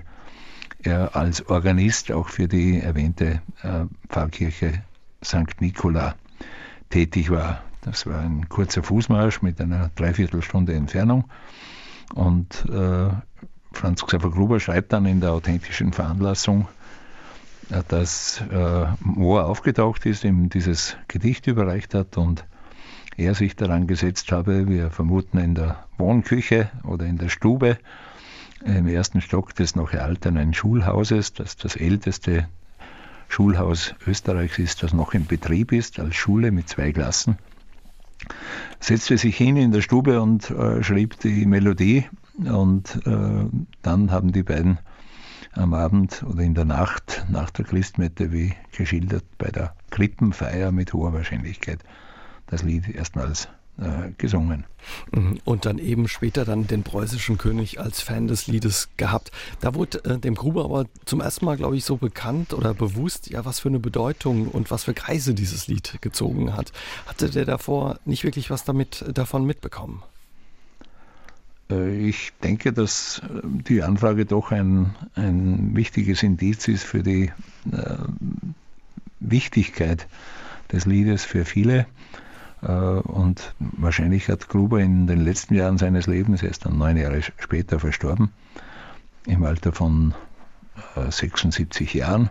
er als Organist auch für die erwähnte äh, Pfarrkirche St. Nikola tätig war. Das war ein kurzer Fußmarsch mit einer Dreiviertelstunde Entfernung und äh, Franz Xaver Gruber schreibt dann in der authentischen Veranlassung, äh, dass äh, Mohr aufgetaucht ist, ihm dieses Gedicht überreicht hat und er sich daran gesetzt habe, wir vermuten in der Wohnküche oder in der Stube im ersten Stock des noch erhaltenen Schulhauses, das das älteste Schulhaus Österreichs ist, das noch in Betrieb ist, als Schule mit zwei Klassen, setzte sich hin in der Stube und äh, schrieb die Melodie und äh, dann haben die beiden am Abend oder in der Nacht nach der Christmette, wie geschildert, bei der Krippenfeier mit hoher Wahrscheinlichkeit das Lied erstmals äh, gesungen. Mhm. Und dann eben später dann den preußischen König als Fan des Liedes gehabt. Da wurde äh, dem Gruber aber zum ersten Mal, glaube ich, so bekannt oder bewusst, ja, was für eine Bedeutung und was für Kreise dieses Lied gezogen hat. Hatte der davor nicht wirklich was damit davon mitbekommen? Äh, ich denke, dass äh, die Anfrage doch ein, ein wichtiges Indiz ist für die äh, Wichtigkeit des Liedes für viele. Äh, und wahrscheinlich hat Gruber in den letzten Jahren seines Lebens, er ist dann neun Jahre später verstorben, im Alter von äh, 76 Jahren,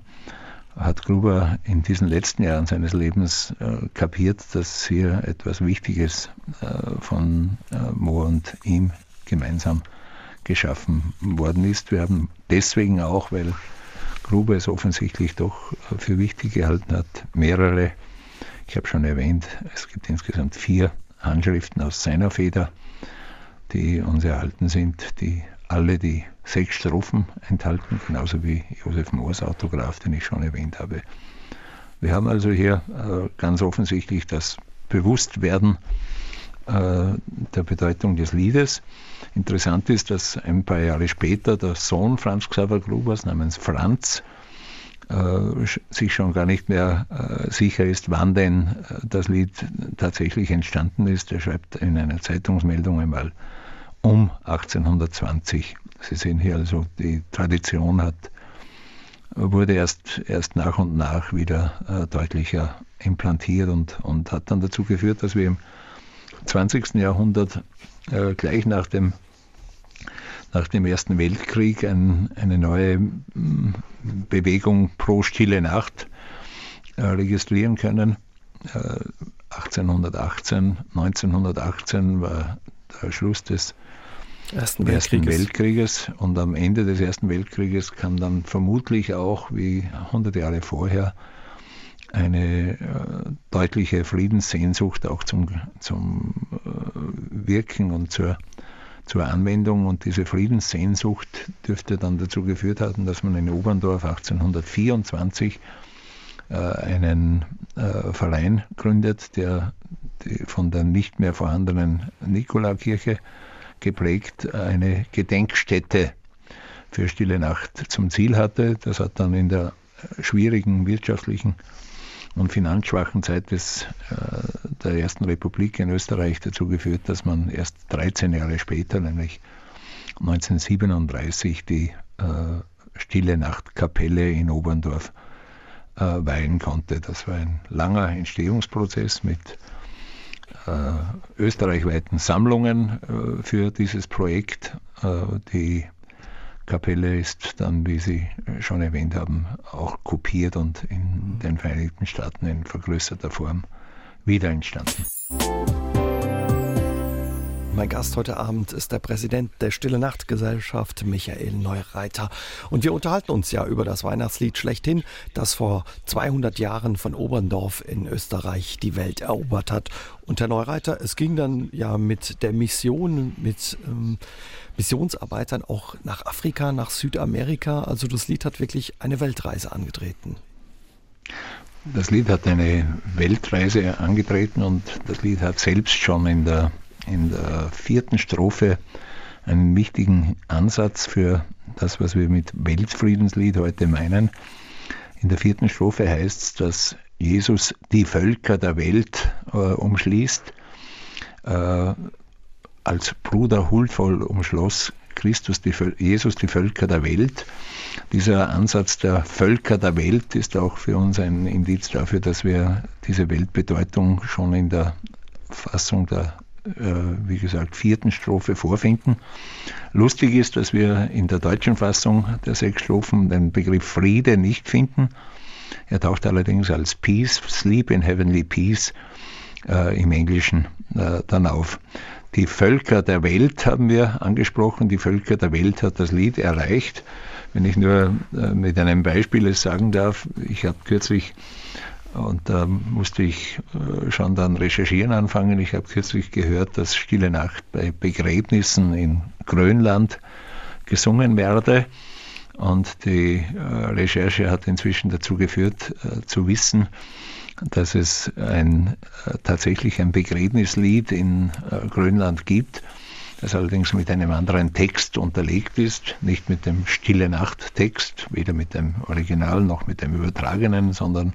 hat Gruber in diesen letzten Jahren seines Lebens äh, kapiert, dass hier etwas Wichtiges äh, von äh, Mohr und ihm gemeinsam geschaffen worden ist. Wir haben deswegen auch, weil Gruber es offensichtlich doch für wichtig gehalten hat, mehrere, ich habe schon erwähnt, es gibt insgesamt vier Handschriften aus seiner Feder, die uns erhalten sind, die alle die sechs Strophen enthalten, genauso wie Josef Moors Autograph, den ich schon erwähnt habe. Wir haben also hier äh, ganz offensichtlich das Bewusstwerden der Bedeutung des Liedes. Interessant ist, dass ein paar Jahre später der Sohn Franz Xaver Grubers namens Franz äh, sich schon gar nicht mehr äh, sicher ist, wann denn äh, das Lied tatsächlich entstanden ist. Er schreibt in einer Zeitungsmeldung einmal um 1820. Sie sehen hier also, die Tradition hat, wurde erst, erst nach und nach wieder äh, deutlicher implantiert und, und hat dann dazu geführt, dass wir im 20. Jahrhundert, äh, gleich nach dem, nach dem Ersten Weltkrieg, ein, eine neue Bewegung pro Stille Nacht äh, registrieren können. Äh, 1818, 1918 war der Schluss des Ersten, Ersten Weltkrieges. und am Ende des Ersten Weltkrieges kam dann vermutlich auch, wie 100 Jahre vorher, eine äh, deutliche Friedenssehnsucht auch zum, zum äh, Wirken und zur, zur Anwendung. Und diese Friedenssehnsucht dürfte dann dazu geführt haben, dass man in Oberndorf 1824 äh, einen Verein gründet, der von der nicht mehr vorhandenen Nikolaukirche geprägt eine Gedenkstätte für Stille Nacht zum Ziel hatte. Das hat dann in der schwierigen wirtschaftlichen und finanzschwachen Zeit des, äh, der Ersten Republik in Österreich dazu geführt, dass man erst 13 Jahre später, nämlich 1937, die äh, Stille Nacht Kapelle in Oberndorf äh, weihen konnte. Das war ein langer Entstehungsprozess mit äh, österreichweiten Sammlungen äh, für dieses Projekt. Äh, die Kapelle ist dann, wie Sie schon erwähnt haben, auch kopiert und in den Vereinigten Staaten in vergrößerter Form wieder entstanden. Mein Gast heute Abend ist der Präsident der Stille Nacht Gesellschaft, Michael Neureiter. Und wir unterhalten uns ja über das Weihnachtslied schlechthin, das vor 200 Jahren von Oberndorf in Österreich die Welt erobert hat. Und Herr Neureiter, es ging dann ja mit der Mission, mit ähm, Missionsarbeitern auch nach Afrika, nach Südamerika. Also das Lied hat wirklich eine Weltreise angetreten. Das Lied hat eine Weltreise angetreten und das Lied hat selbst schon in der in der vierten Strophe einen wichtigen Ansatz für das, was wir mit Weltfriedenslied heute meinen. In der vierten Strophe heißt es, dass Jesus die Völker der Welt äh, umschließt. Äh, als Bruder huldvoll umschloss Christus die, Jesus die Völker der Welt. Dieser Ansatz der Völker der Welt ist auch für uns ein Indiz dafür, dass wir diese Weltbedeutung schon in der Fassung der wie gesagt, vierten Strophe vorfinden. Lustig ist, dass wir in der deutschen Fassung der sechs Strophen den Begriff Friede nicht finden. Er taucht allerdings als Peace, Sleep in Heavenly Peace äh, im Englischen äh, dann auf. Die Völker der Welt haben wir angesprochen. Die Völker der Welt hat das Lied erreicht. Wenn ich nur äh, mit einem Beispiel es sagen darf, ich habe kürzlich und da musste ich äh, schon dann recherchieren anfangen. Ich habe kürzlich gehört, dass Stille Nacht bei Begräbnissen in Grönland gesungen werde. Und die äh, Recherche hat inzwischen dazu geführt, äh, zu wissen, dass es ein, tatsächlich ein Begräbnislied in Grönland gibt, das allerdings mit einem anderen Text unterlegt ist, nicht mit dem Stille Nacht Text, weder mit dem Original noch mit dem übertragenen, sondern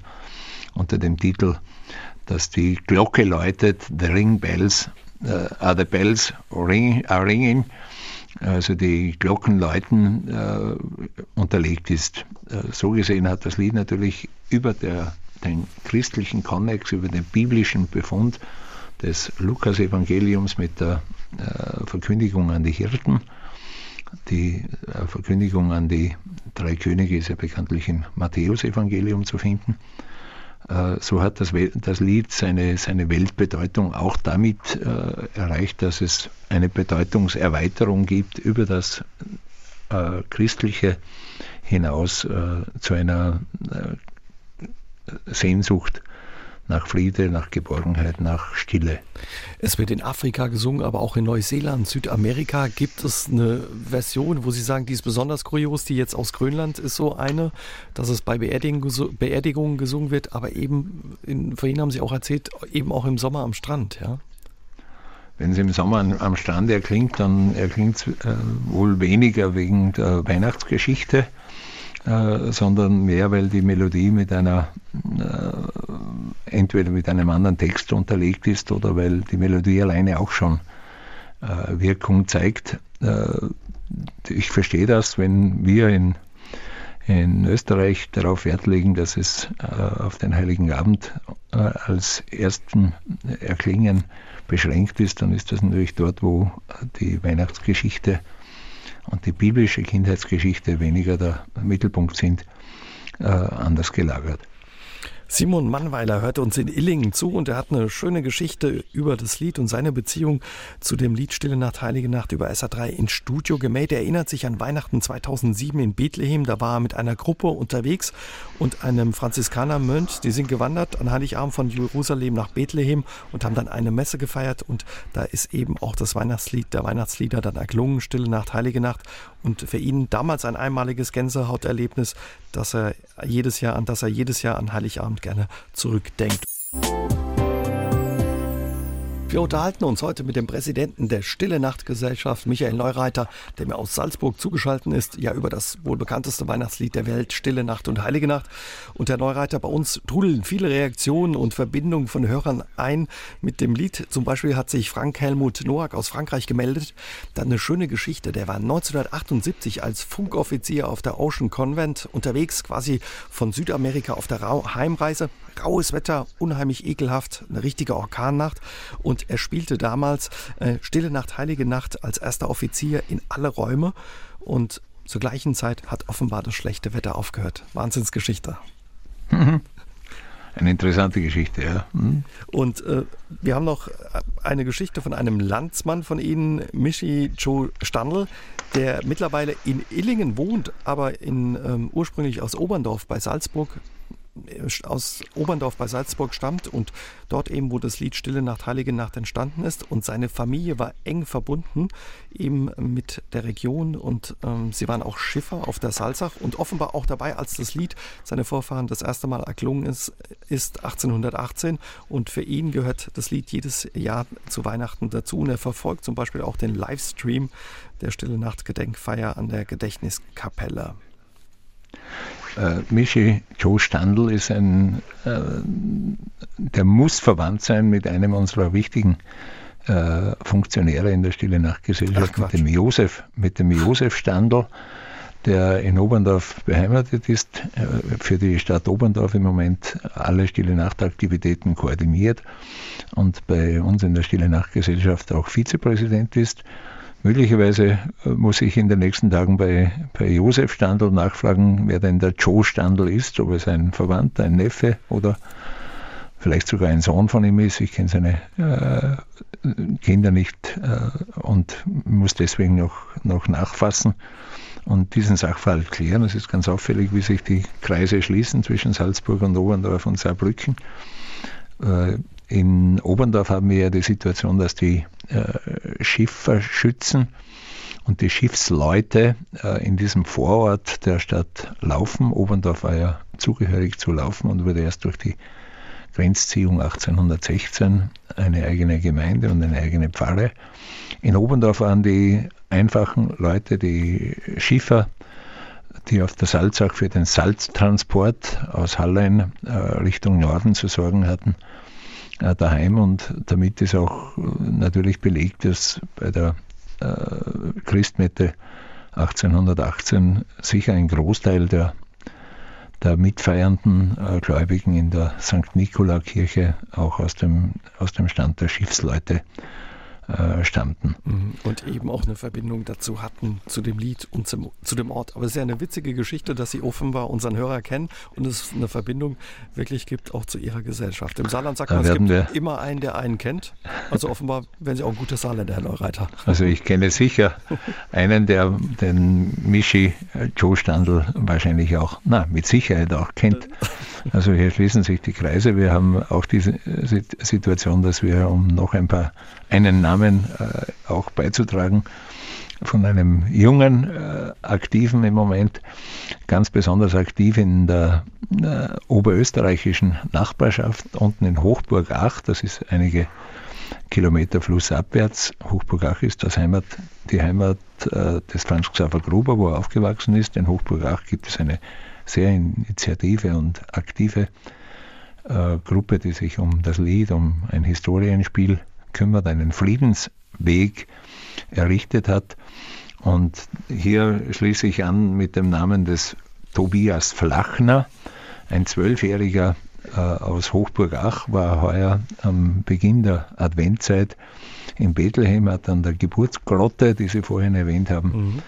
unter dem Titel, dass die Glocke läutet, The Ring Bells, uh, are the bells ring, are ringing, also die Glocken läuten, uh, unterlegt ist. Uh, so gesehen hat das Lied natürlich über der, den christlichen Konnex, über den biblischen Befund des Lukas-Evangeliums mit der Verkündigung an die Hirten. Die Verkündigung an die drei Könige ist ja bekanntlich im Matthäus-Evangelium zu finden. Äh, so hat das, das Lied seine, seine Weltbedeutung auch damit äh, erreicht, dass es eine Bedeutungserweiterung gibt über das äh, Christliche hinaus äh, zu einer äh, Sehnsucht nach Friede, nach Geborgenheit, nach Stille. Es wird in Afrika gesungen, aber auch in Neuseeland, Südamerika gibt es eine Version, wo Sie sagen, die ist besonders kurios, die jetzt aus Grönland ist so eine, dass es bei Beerdigungen gesungen wird, aber eben, in, vorhin haben Sie auch erzählt, eben auch im Sommer am Strand, ja? Wenn es im Sommer am Strand erklingt, dann erklingt es äh, wohl weniger wegen der Weihnachtsgeschichte, äh, sondern mehr, weil die Melodie mit einer äh, entweder mit einem anderen Text unterlegt ist oder weil die Melodie alleine auch schon äh, Wirkung zeigt. Äh, ich verstehe das, wenn wir in, in Österreich darauf Wert legen, dass es äh, auf den Heiligen Abend äh, als ersten Erklingen beschränkt ist, dann ist das natürlich dort, wo die Weihnachtsgeschichte und die biblische Kindheitsgeschichte weniger der Mittelpunkt sind, äh, anders gelagert. Simon Mannweiler hört uns in Illingen zu und er hat eine schöne Geschichte über das Lied und seine Beziehung zu dem Lied Stille Nacht, Heilige Nacht über SA3 ins Studio gemäht. Er erinnert sich an Weihnachten 2007 in Bethlehem. Da war er mit einer Gruppe unterwegs und einem Franziskanermönch. Die sind gewandert an Heiligabend von Jerusalem nach Bethlehem und haben dann eine Messe gefeiert. Und da ist eben auch das Weihnachtslied der Weihnachtslieder dann erklungen, Stille Nacht, Heilige Nacht. Und für ihn damals ein einmaliges Gänsehauterlebnis, dass er jedes Jahr, an das er jedes Jahr an Heiligabend gerne zurückdenkt. Wir unterhalten uns heute mit dem Präsidenten der Stille Nacht Gesellschaft, Michael Neureiter, der mir aus Salzburg zugeschaltet ist, ja über das wohl bekannteste Weihnachtslied der Welt, Stille Nacht und Heilige Nacht. Und Herr Neureiter, bei uns trudeln viele Reaktionen und Verbindungen von Hörern ein mit dem Lied. Zum Beispiel hat sich Frank Helmut Noack aus Frankreich gemeldet. Dann eine schöne Geschichte. Der war 1978 als Funkoffizier auf der Ocean Convent unterwegs, quasi von Südamerika auf der Heimreise graues Wetter, unheimlich ekelhaft, eine richtige Orkannacht. Und er spielte damals äh, Stille Nacht, Heilige Nacht als erster Offizier in alle Räume. Und zur gleichen Zeit hat offenbar das schlechte Wetter aufgehört. Wahnsinnsgeschichte. Mhm. Eine interessante Geschichte, ja. Mhm. Und äh, wir haben noch eine Geschichte von einem Landsmann von Ihnen, Michi Joe Standl, der mittlerweile in Illingen wohnt, aber in, ähm, ursprünglich aus Oberndorf bei Salzburg aus Oberndorf bei Salzburg stammt und dort eben, wo das Lied Stille Nacht, Heilige Nacht entstanden ist. Und seine Familie war eng verbunden eben mit der Region und ähm, sie waren auch Schiffer auf der Salzach und offenbar auch dabei, als das Lied seine Vorfahren das erste Mal erklungen ist, ist 1818 und für ihn gehört das Lied jedes Jahr zu Weihnachten dazu und er verfolgt zum Beispiel auch den Livestream der Stille Nacht Gedenkfeier an der Gedächtniskapelle. Äh, Michi Joe Standl ist ein, äh, der muss verwandt sein mit einem unserer wichtigen äh, Funktionäre in der Stille Nachtgesellschaft, mit dem Josef, mit dem Josef Standl, der in Oberndorf beheimatet ist, äh, für die Stadt Oberndorf im Moment alle Stille Nachtaktivitäten koordiniert und bei uns in der Stille Nachtgesellschaft auch Vizepräsident ist. Möglicherweise äh, muss ich in den nächsten Tagen bei, bei Josef Standl nachfragen, wer denn der Joe Standl ist, ob es ein Verwandter, ein Neffe oder vielleicht sogar ein Sohn von ihm ist. Ich kenne seine äh, Kinder nicht äh, und muss deswegen noch, noch nachfassen und diesen Sachverhalt klären. Es ist ganz auffällig, wie sich die Kreise schließen zwischen Salzburg und Oberndorf und Saarbrücken. Äh, in Oberndorf haben wir ja die Situation, dass die äh, Schifferschützen und die Schiffsleute äh, in diesem Vorort der Stadt Laufen, Oberndorf war ja zugehörig zu Laufen und wurde erst durch die Grenzziehung 1816 eine eigene Gemeinde und eine eigene Pfarre. In Oberndorf waren die einfachen Leute, die Schiffer, die auf der Salzach für den Salztransport aus Hallein äh, Richtung Norden zu sorgen hatten, daheim und damit ist auch äh, natürlich belegt, dass bei der äh, Christmette 1818 sicher ein Großteil der, der mitfeiernden äh, Gläubigen in der St. Nikola-Kirche auch aus dem, aus dem Stand der Schiffsleute äh, stammten. Mhm. Und eben auch eine Verbindung dazu hatten, zu dem Lied und zum, zu dem Ort. Aber es ist ja eine witzige Geschichte, dass Sie offenbar unseren Hörer kennen und es eine Verbindung wirklich gibt, auch zu Ihrer Gesellschaft. Im Saarland sagt man, es gibt immer einen, der einen kennt. Also offenbar werden Sie auch ein guter Saarländer, Herr Neureiter. Also ich kenne sicher einen, der den Michi äh, Joe Standl wahrscheinlich auch, na, mit Sicherheit auch kennt. Also hier schließen sich die Kreise. Wir haben auch diese Situation, dass wir um noch ein paar einen Namen äh, auch beizutragen von einem jungen äh, Aktiven im Moment, ganz besonders aktiv in der äh, oberösterreichischen Nachbarschaft, unten in Hochburg 8, das ist einige Kilometer flussabwärts. Hochburg 8 ist das Heimat, die Heimat äh, des Franz Xaver Gruber, wo er aufgewachsen ist. In Hochburg 8 gibt es eine sehr initiative und aktive äh, Gruppe, die sich um das Lied, um ein Historienspiel kümmert, einen Friedensweg errichtet hat. Und hier schließe ich an mit dem Namen des Tobias Flachner, ein Zwölfjähriger äh, aus Hochburg Ach, war heuer am Beginn der Adventzeit in Bethlehem, hat an der Geburtsgrotte, die Sie vorhin erwähnt haben, mhm.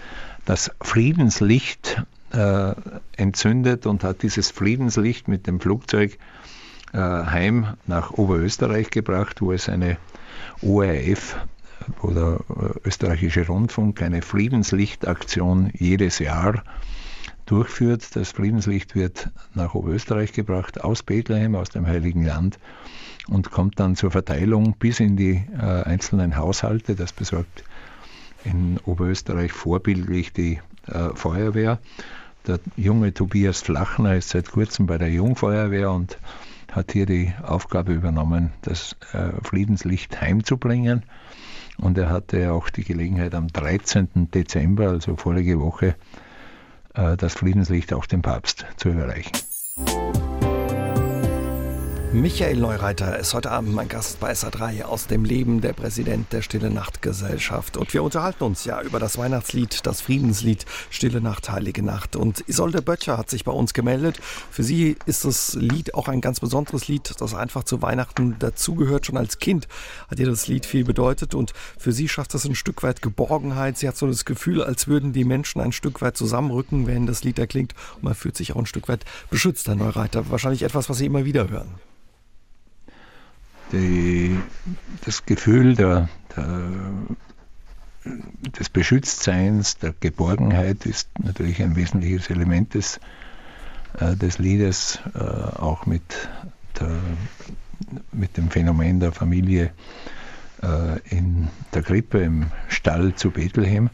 das Friedenslicht äh, entzündet und hat dieses Friedenslicht mit dem Flugzeug äh, heim nach Oberösterreich gebracht, wo es eine ORF oder äh, österreichische Rundfunk eine Friedenslichtaktion jedes Jahr durchführt. Das Friedenslicht wird nach Oberösterreich gebracht, aus Bethlehem, aus dem Heiligen Land und kommt dann zur Verteilung bis in die äh, einzelnen Haushalte. Das besorgt in Oberösterreich vorbildlich die äh, Feuerwehr. Der junge Tobias Flachner ist seit kurzem bei der Jungfeuerwehr und hat hier die Aufgabe übernommen, das äh, Friedenslicht heimzubringen. Und er hatte auch die Gelegenheit am 13. Dezember, also vorige Woche, äh, das Friedenslicht auch dem Papst zu überreichen. Michael Neureiter ist heute Abend mein Gast bei SA3 aus dem Leben der Präsident der Stille Nacht Gesellschaft. Und wir unterhalten uns ja über das Weihnachtslied, das Friedenslied Stille Nacht, Heilige Nacht. Und Isolde Böttcher hat sich bei uns gemeldet. Für sie ist das Lied auch ein ganz besonderes Lied, das einfach zu Weihnachten dazugehört. Schon als Kind hat ihr das Lied viel bedeutet. Und für sie schafft das ein Stück weit Geborgenheit. Sie hat so das Gefühl, als würden die Menschen ein Stück weit zusammenrücken, wenn das Lied erklingt. Und man fühlt sich auch ein Stück weit beschützt, Herr Neureiter. Wahrscheinlich etwas, was Sie immer wieder hören die, das Gefühl der, der, des Beschütztseins, der Geborgenheit ist natürlich ein wesentliches Element des, äh, des Liedes, äh, auch mit, der, mit dem Phänomen der Familie äh, in der Krippe im Stall zu Bethlehem.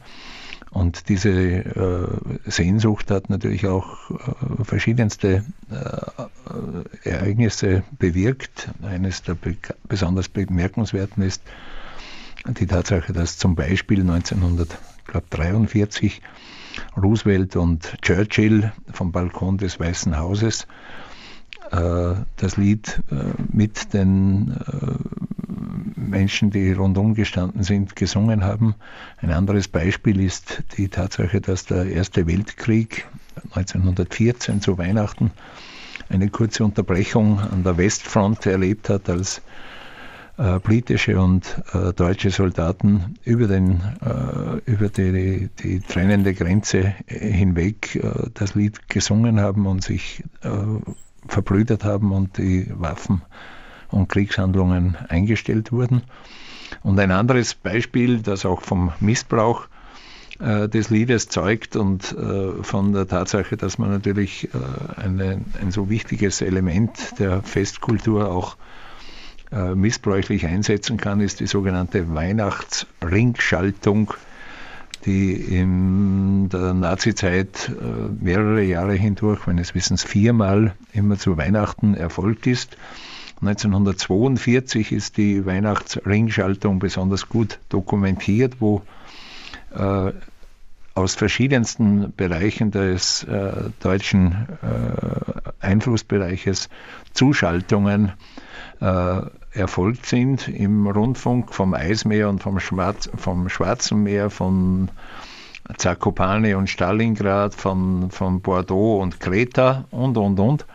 Und diese äh, Sehnsucht hat natürlich auch äh, verschiedenste äh, Ereignisse bewirkt. Eines der be besonders bemerkenswerten ist die Tatsache, dass zum Beispiel 1943 Roosevelt und Churchill vom Balkon des Weißen Hauses das Lied äh, mit den äh, Menschen, die rundum gestanden sind, gesungen haben. Ein anderes Beispiel ist die Tatsache, dass der Erste Weltkrieg 1914 zu Weihnachten eine kurze Unterbrechung an der Westfront erlebt hat, als äh, britische und äh, deutsche Soldaten über, den, äh, über die, die trennende Grenze hinweg das Lied gesungen haben und sich verbrüdert haben und die Waffen und Kriegshandlungen eingestellt wurden. Und ein anderes Beispiel, das auch vom Missbrauch äh, des Liedes zeugt und äh, von der Tatsache, dass man natürlich äh, eine, ein so wichtiges Element der Festkultur auch äh, missbräuchlich einsetzen kann, ist die sogenannte Weihnachtsringschaltung die in der Nazizeit äh, mehrere Jahre hindurch, meines Wissens viermal, immer zu Weihnachten erfolgt ist. 1942 ist die Weihnachtsringschaltung besonders gut dokumentiert, wo äh, aus verschiedensten Bereichen des äh, deutschen äh, Einflussbereiches Zuschaltungen äh, erfolgt sind im Rundfunk vom Eismeer und vom, Schwarz, vom Schwarzen Meer, von Zakopane und Stalingrad, von, von Bordeaux und Kreta und, und, und.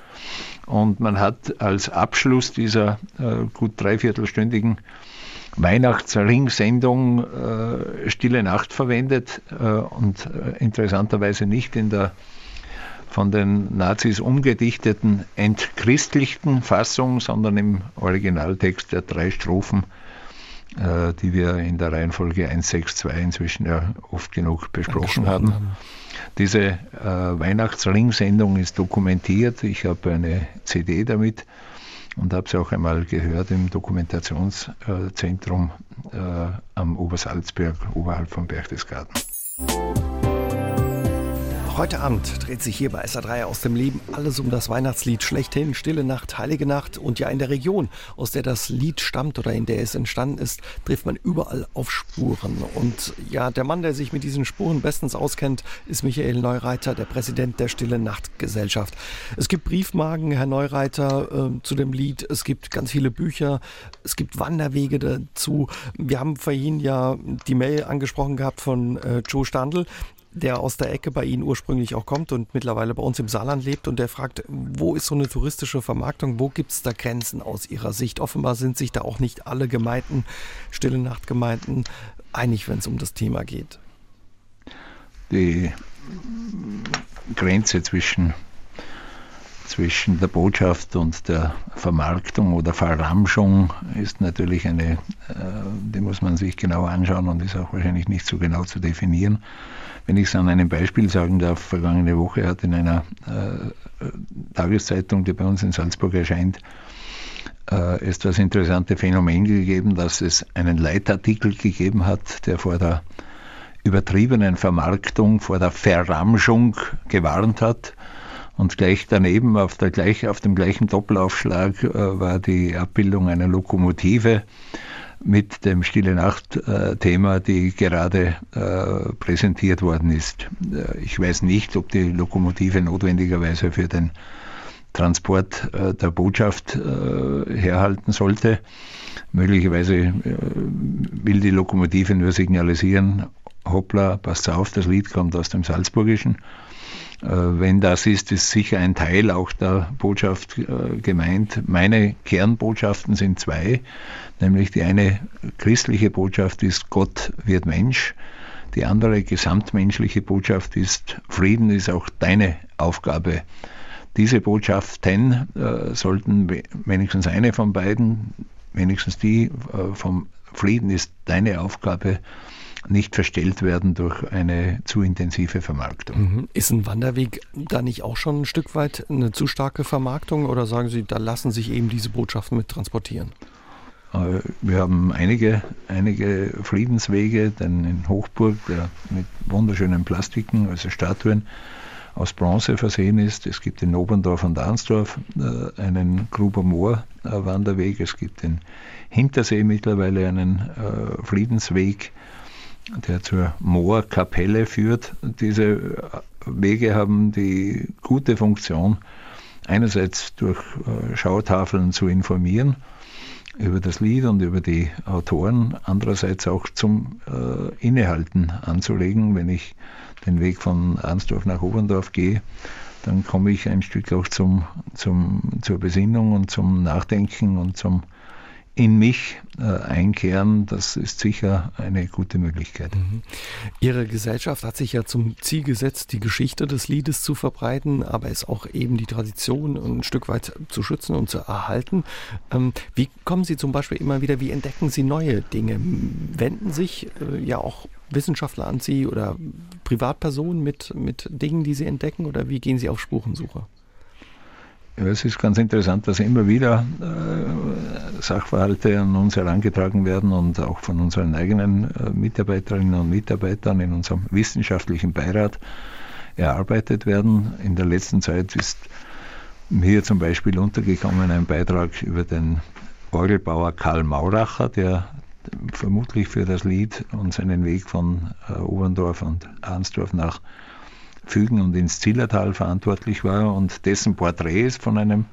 Und man hat als Abschluss dieser äh, gut dreiviertelstündigen Weihnachtsring-Sendung äh, Stille Nacht verwendet äh, und äh, interessanterweise nicht in der von den Nazis umgedichteten, entchristlichten Fassung, sondern im Originaltext der drei Strophen, äh, die wir in der Reihenfolge 162 inzwischen ja oft genug besprochen haben. haben. Diese äh, Weihnachtsring-Sendung ist dokumentiert. Ich habe eine CD damit und habe sie auch einmal gehört im Dokumentationszentrum äh, am Obersalzberg, oberhalb vom Berchtesgaden. Heute Abend dreht sich hier bei SA3 aus dem Leben alles um das Weihnachtslied schlechthin, Stille Nacht, Heilige Nacht. Und ja, in der Region, aus der das Lied stammt oder in der es entstanden ist, trifft man überall auf Spuren. Und ja, der Mann, der sich mit diesen Spuren bestens auskennt, ist Michael Neureiter, der Präsident der Stille Nacht Gesellschaft. Es gibt Briefmarken, Herr Neureiter, äh, zu dem Lied. Es gibt ganz viele Bücher. Es gibt Wanderwege dazu. Wir haben vorhin ja die Mail angesprochen gehabt von äh, Joe Standl der aus der Ecke bei Ihnen ursprünglich auch kommt und mittlerweile bei uns im Saarland lebt und der fragt, wo ist so eine touristische Vermarktung, wo gibt es da Grenzen aus Ihrer Sicht? Offenbar sind sich da auch nicht alle Gemeinden, Stille Nachtgemeinden, einig, wenn es um das Thema geht. Die Grenze zwischen zwischen der Botschaft und der Vermarktung oder Verramschung ist natürlich eine, äh, die muss man sich genau anschauen und ist auch wahrscheinlich nicht so genau zu definieren. Wenn ich es an einem Beispiel sagen darf, vergangene Woche hat in einer äh, Tageszeitung, die bei uns in Salzburg erscheint, äh, es das interessante Phänomen gegeben, dass es einen Leitartikel gegeben hat, der vor der übertriebenen Vermarktung, vor der Verramschung gewarnt hat. Und gleich daneben, auf, der gleich, auf dem gleichen Doppelaufschlag, äh, war die Abbildung einer Lokomotive mit dem Stille Nacht-Thema, die gerade äh, präsentiert worden ist. Äh, ich weiß nicht, ob die Lokomotive notwendigerweise für den Transport äh, der Botschaft äh, herhalten sollte. Möglicherweise äh, will die Lokomotive nur signalisieren, hoppla, passt auf, das Lied kommt aus dem Salzburgischen. Äh, wenn das ist, ist sicher ein Teil auch der Botschaft äh, gemeint. Meine Kernbotschaften sind zwei, nämlich die eine christliche Botschaft ist, Gott wird Mensch. Die andere gesamtmenschliche Botschaft ist, Frieden ist auch deine Aufgabe. Diese Botschaften äh, sollten wenigstens eine von beiden, wenigstens die äh, vom Frieden ist deine Aufgabe, nicht verstellt werden durch eine zu intensive Vermarktung. Mhm. Ist ein Wanderweg da nicht auch schon ein Stück weit eine zu starke Vermarktung oder sagen Sie, da lassen sich eben diese Botschaften mit transportieren? Äh, wir haben einige, einige Friedenswege, denn in Hochburg, der mit wunderschönen Plastiken, also Statuen, aus Bronze versehen ist. Es gibt in Oberndorf und Arnsdorf äh, einen Gruber Moor Wanderweg. Es gibt in Hintersee mittlerweile einen äh, Friedensweg der zur Moorkapelle führt. Diese Wege haben die gute Funktion, einerseits durch äh, Schautafeln zu informieren über das Lied und über die Autoren, andererseits auch zum äh, Innehalten anzulegen. Wenn ich den Weg von Arnsdorf nach Oberndorf gehe, dann komme ich ein Stück auch zum, zum, zur Besinnung und zum Nachdenken und zum in mich äh, einkehren, das ist sicher eine gute Möglichkeit. Mhm. Ihre Gesellschaft hat sich ja zum Ziel gesetzt, die Geschichte des Liedes zu verbreiten, aber es auch eben die Tradition ein Stück weit zu schützen und zu erhalten. Ähm, wie kommen Sie zum Beispiel immer wieder, wie entdecken Sie neue Dinge? Wenden sich äh, ja auch Wissenschaftler an Sie oder Privatpersonen mit, mit Dingen, die Sie entdecken oder wie gehen Sie auf Spurensuche? Es ist ganz interessant, dass immer wieder äh, Sachverhalte an uns herangetragen werden und auch von unseren eigenen äh, Mitarbeiterinnen und Mitarbeitern in unserem wissenschaftlichen Beirat erarbeitet werden. In der letzten Zeit ist hier zum Beispiel untergekommen ein Beitrag über den Orgelbauer Karl Mauracher, der vermutlich für das Lied und seinen Weg von äh, Oberndorf und Arnsdorf nach Fügen und ins Zillertal verantwortlich war und dessen Porträt ist von einem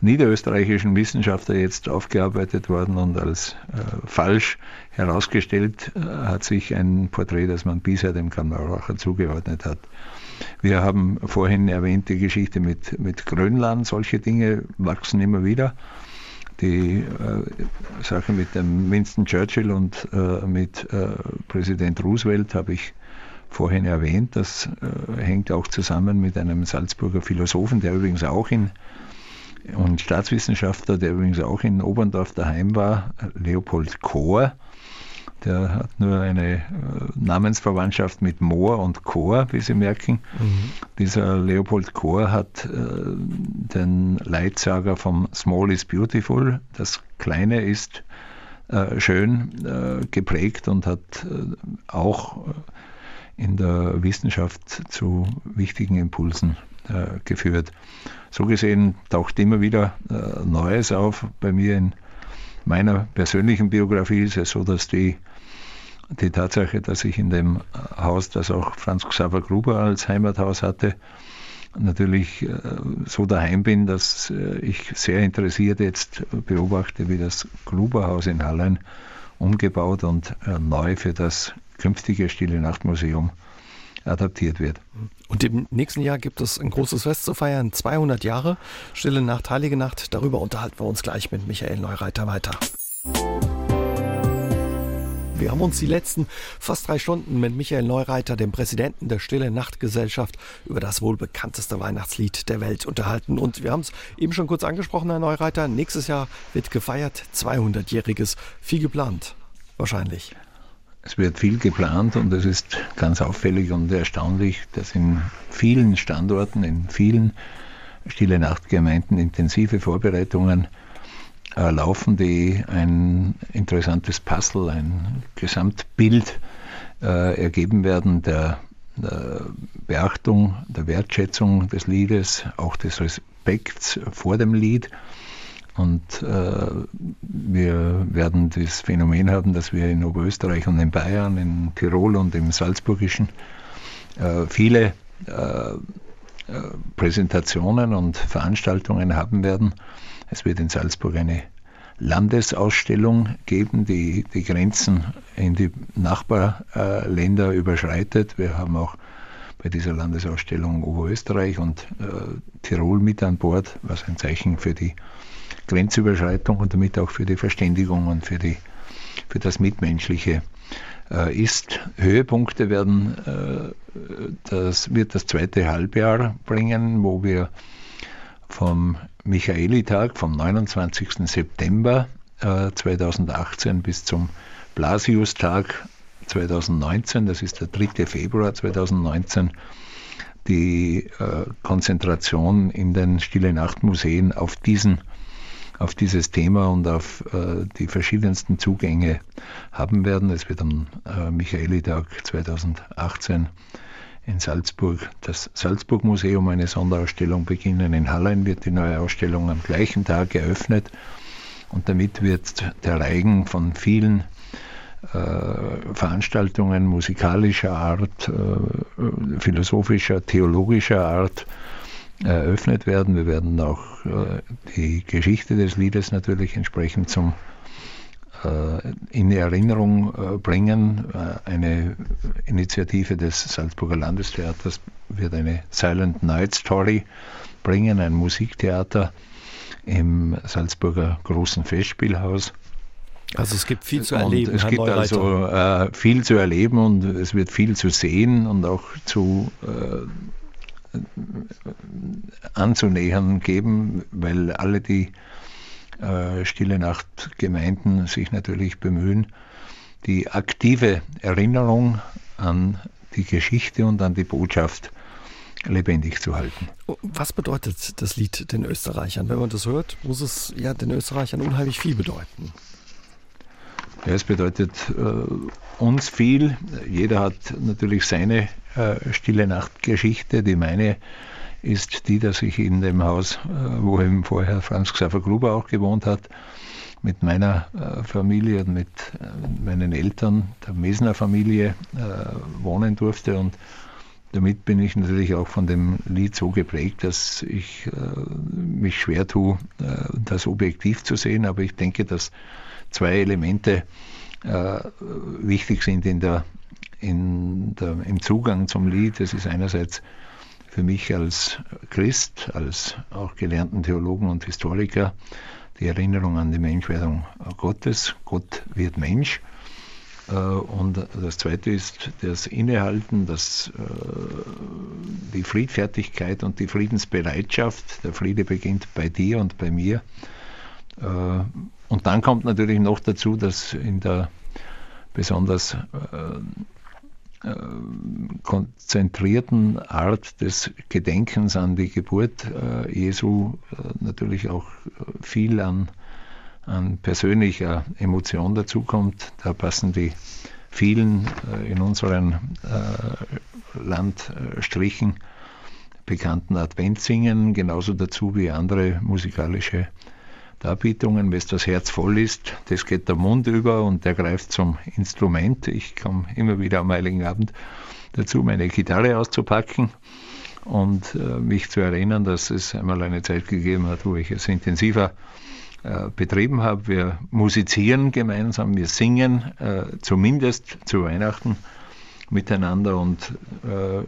niederösterreichischen Wissenschaftler jetzt aufgearbeitet worden und als äh, falsch herausgestellt äh, hat sich ein Porträt, das man bisher dem Karl Mauracher zugeordnet hat. Wir haben vorhin erwähnt die Geschichte mit, mit Grönland, solche Dinge wachsen immer wieder. Die äh, Sache mit dem Winston Churchill und äh, mit äh, Präsident Roosevelt habe ich vorhin erwähnt. Das äh, hängt auch zusammen mit einem Salzburger Philosophen, der übrigens auch in und Staatswissenschaftler, der übrigens auch in Oberndorf daheim war, Leopold Kohr. Der hat nur eine äh, Namensverwandtschaft mit Moor und Chor, wie Sie merken. Mhm. Dieser Leopold Chor hat äh, den Leitsager vom Small is Beautiful, das Kleine ist äh, schön, äh, geprägt und hat äh, auch in der Wissenschaft zu wichtigen Impulsen äh, geführt. So gesehen taucht immer wieder äh, Neues auf. Bei mir in meiner persönlichen Biografie ist es so, dass die, die Tatsache, dass ich in dem Haus, das auch Franz Xaver Gruber als Heimathaus hatte, natürlich äh, so daheim bin, dass äh, ich sehr interessiert jetzt beobachte, wie das Gruberhaus in Hallein umgebaut und äh, neu für das künftige Stille Nachtmuseum adaptiert wird. Und im nächsten Jahr gibt es ein großes Fest zu feiern, 200 Jahre Stille Nacht, Heilige Nacht. Darüber unterhalten wir uns gleich mit Michael Neureiter weiter. Wir haben uns die letzten fast drei Stunden mit Michael Neureiter, dem Präsidenten der Stille Nachtgesellschaft, über das wohl bekannteste Weihnachtslied der Welt unterhalten. Und wir haben es eben schon kurz angesprochen, Herr Neureiter. Nächstes Jahr wird gefeiert, 200-jähriges. Viel geplant, wahrscheinlich. Es wird viel geplant und es ist ganz auffällig und erstaunlich, dass in vielen Standorten, in vielen Stille Nachtgemeinden intensive Vorbereitungen äh, laufen, die ein interessantes Puzzle, ein Gesamtbild äh, ergeben werden, der, der Beachtung, der Wertschätzung des Liedes, auch des Respekts vor dem Lied. Und äh, wir werden das Phänomen haben, dass wir in Oberösterreich und in Bayern, in Tirol und im Salzburgischen äh, viele äh, Präsentationen und Veranstaltungen haben werden. Es wird in Salzburg eine Landesausstellung geben, die die Grenzen in die Nachbarländer überschreitet. Wir haben auch bei dieser Landesausstellung Oberösterreich und äh, Tirol mit an Bord, was ein Zeichen für die Grenzüberschreitung und damit auch für die Verständigung und für, die, für das Mitmenschliche äh, ist. Höhepunkte werden, äh, das wird das zweite Halbjahr bringen, wo wir vom Michaelitag vom 29. September 2018 bis zum Blasiustag 2019, das ist der 3. Februar 2019, die äh, Konzentration in den Stille Nacht Museen auf diesen auf dieses Thema und auf äh, die verschiedensten Zugänge haben werden. Es wird am äh, Michaelitag 2018 in Salzburg das Salzburg Museum eine Sonderausstellung beginnen. In Hallein wird die neue Ausstellung am gleichen Tag eröffnet und damit wird der Reigen von vielen äh, Veranstaltungen musikalischer Art, äh, philosophischer, theologischer Art eröffnet werden. Wir werden auch äh, die Geschichte des Liedes natürlich entsprechend zum äh, in Erinnerung äh, bringen. Eine Initiative des Salzburger Landestheaters wird eine Silent Night Story bringen, ein Musiktheater im Salzburger Großen Festspielhaus. Also es gibt viel zu erleben. Und es Herr gibt Neureiter. also äh, viel zu erleben und es wird viel zu sehen und auch zu äh, anzunähern geben, weil alle die äh, Stille Nacht Gemeinden sich natürlich bemühen, die aktive Erinnerung an die Geschichte und an die Botschaft lebendig zu halten. Was bedeutet das Lied den Österreichern? Wenn man das hört, muss es ja den Österreichern unheimlich viel bedeuten. Ja, es bedeutet äh, uns viel. Jeder hat natürlich seine äh, Stille Nacht-Geschichte. Die meine ist die, dass ich in dem Haus, äh, wo eben vorher Franz Xaver Gruber auch gewohnt hat, mit meiner äh, Familie und mit äh, meinen Eltern, der Mesner Familie, äh, wohnen durfte. Und damit bin ich natürlich auch von dem Lied so geprägt, dass ich mich schwer tue, das objektiv zu sehen. Aber ich denke, dass zwei Elemente äh, wichtig sind in der, in der, im Zugang zum Lied. Das ist einerseits für mich als Christ, als auch gelernten Theologen und Historiker, die Erinnerung an die Menschwerdung Gottes. Gott wird Mensch. Äh, und das Zweite ist das Innehalten, das, äh, die Friedfertigkeit und die Friedensbereitschaft. Der Friede beginnt bei dir und bei mir. Äh, und dann kommt natürlich noch dazu, dass in der besonders äh, äh, konzentrierten Art des Gedenkens an die Geburt äh, Jesu äh, natürlich auch viel an, an persönlicher Emotion dazukommt. Da passen die vielen äh, in unseren äh, Landstrichen bekannten Adventsingen genauso dazu wie andere musikalische Darbietungen, wenn das Herz voll ist, das geht der Mund über und der greift zum Instrument. Ich komme immer wieder am Heiligen Abend dazu, meine Gitarre auszupacken und äh, mich zu erinnern, dass es einmal eine Zeit gegeben hat, wo ich es intensiver äh, betrieben habe. Wir musizieren gemeinsam, wir singen äh, zumindest zu Weihnachten miteinander und äh,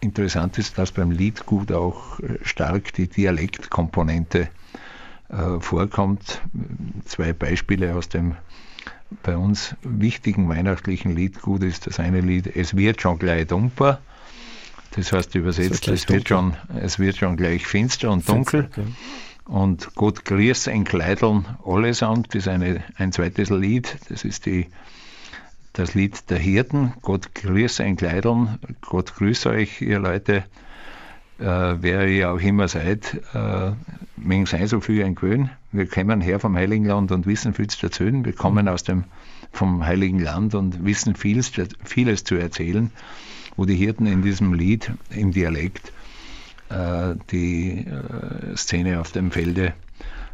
interessant ist, dass beim Liedgut auch äh, stark die Dialektkomponente äh, vorkommt. Zwei Beispiele aus dem bei uns wichtigen weihnachtlichen Liedgut ist das eine Lied Es wird schon gleich dumper. Das heißt übersetzt, es wird, schon, es wird schon gleich finster und dunkel. Finster, okay. Und Gott grüß ein Kleideln allesamt, das ist eine, ein zweites Lied. Das ist die, das Lied der Hirten. Gott grüß ein Kleideln. Gott grüß euch, ihr Leute wer ihr auch immer seid, äh, mögen sein so viel ein Gewöhn. Wir kommen her vom Heiligen Land und wissen viel zu erzählen. Wir kommen aus dem, vom Heiligen Land und wissen vieles, vieles zu erzählen, wo die Hirten in diesem Lied im Dialekt äh, die äh, Szene auf dem Felde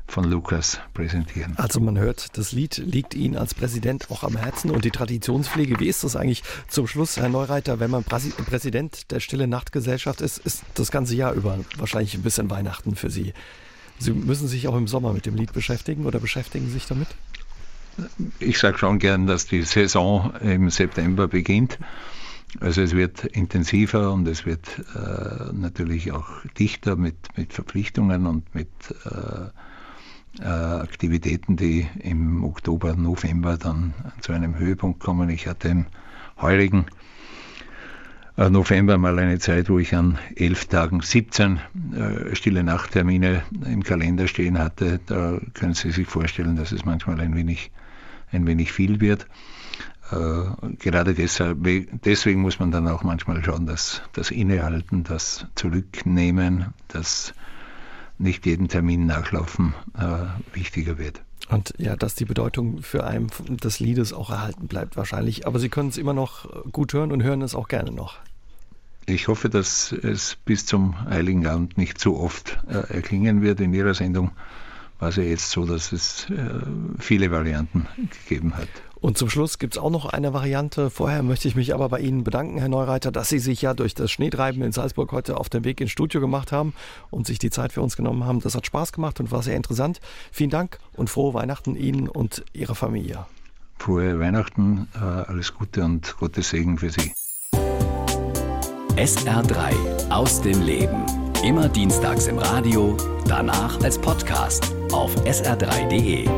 von Lukas präsentieren. Also man hört, das Lied liegt Ihnen als Präsident auch am Herzen und die Traditionspflege. Wie ist das eigentlich zum Schluss, Herr Neureiter, wenn man Präsident der Stille Nachtgesellschaft ist, ist das ganze Jahr über wahrscheinlich ein bisschen Weihnachten für Sie. Sie müssen sich auch im Sommer mit dem Lied beschäftigen oder beschäftigen sich damit? Ich sage schon gern, dass die Saison im September beginnt. Also es wird intensiver und es wird äh, natürlich auch dichter mit, mit Verpflichtungen und mit äh, Aktivitäten, die im Oktober, November dann zu einem Höhepunkt kommen. Ich hatte im heurigen äh, November mal eine Zeit, wo ich an elf Tagen 17 äh, stille Nachttermine im Kalender stehen hatte. Da können Sie sich vorstellen, dass es manchmal ein wenig, ein wenig viel wird. gerade deshalb, deswegen muss man dann auch manchmal schauen, dass das Innehalten, das Zurücknehmen, das nicht jeden Termin nachlaufen äh, wichtiger wird. Und ja, dass die Bedeutung für einen des Liedes auch erhalten bleibt wahrscheinlich. Aber Sie können es immer noch gut hören und hören es auch gerne noch. Ich hoffe, dass es bis zum Heiligen Land nicht so oft äh, erklingen wird. In Ihrer Sendung war es ja jetzt so, dass es äh, viele Varianten gegeben hat. Und zum Schluss gibt es auch noch eine Variante. Vorher möchte ich mich aber bei Ihnen bedanken, Herr Neureiter, dass Sie sich ja durch das Schneetreiben in Salzburg heute auf den Weg ins Studio gemacht haben und sich die Zeit für uns genommen haben. Das hat Spaß gemacht und war sehr interessant. Vielen Dank und frohe Weihnachten Ihnen und Ihrer Familie. Frohe Weihnachten, äh, alles Gute und Gottes Segen für Sie. SR3 aus dem Leben. Immer dienstags im Radio, danach als Podcast auf sr3.de.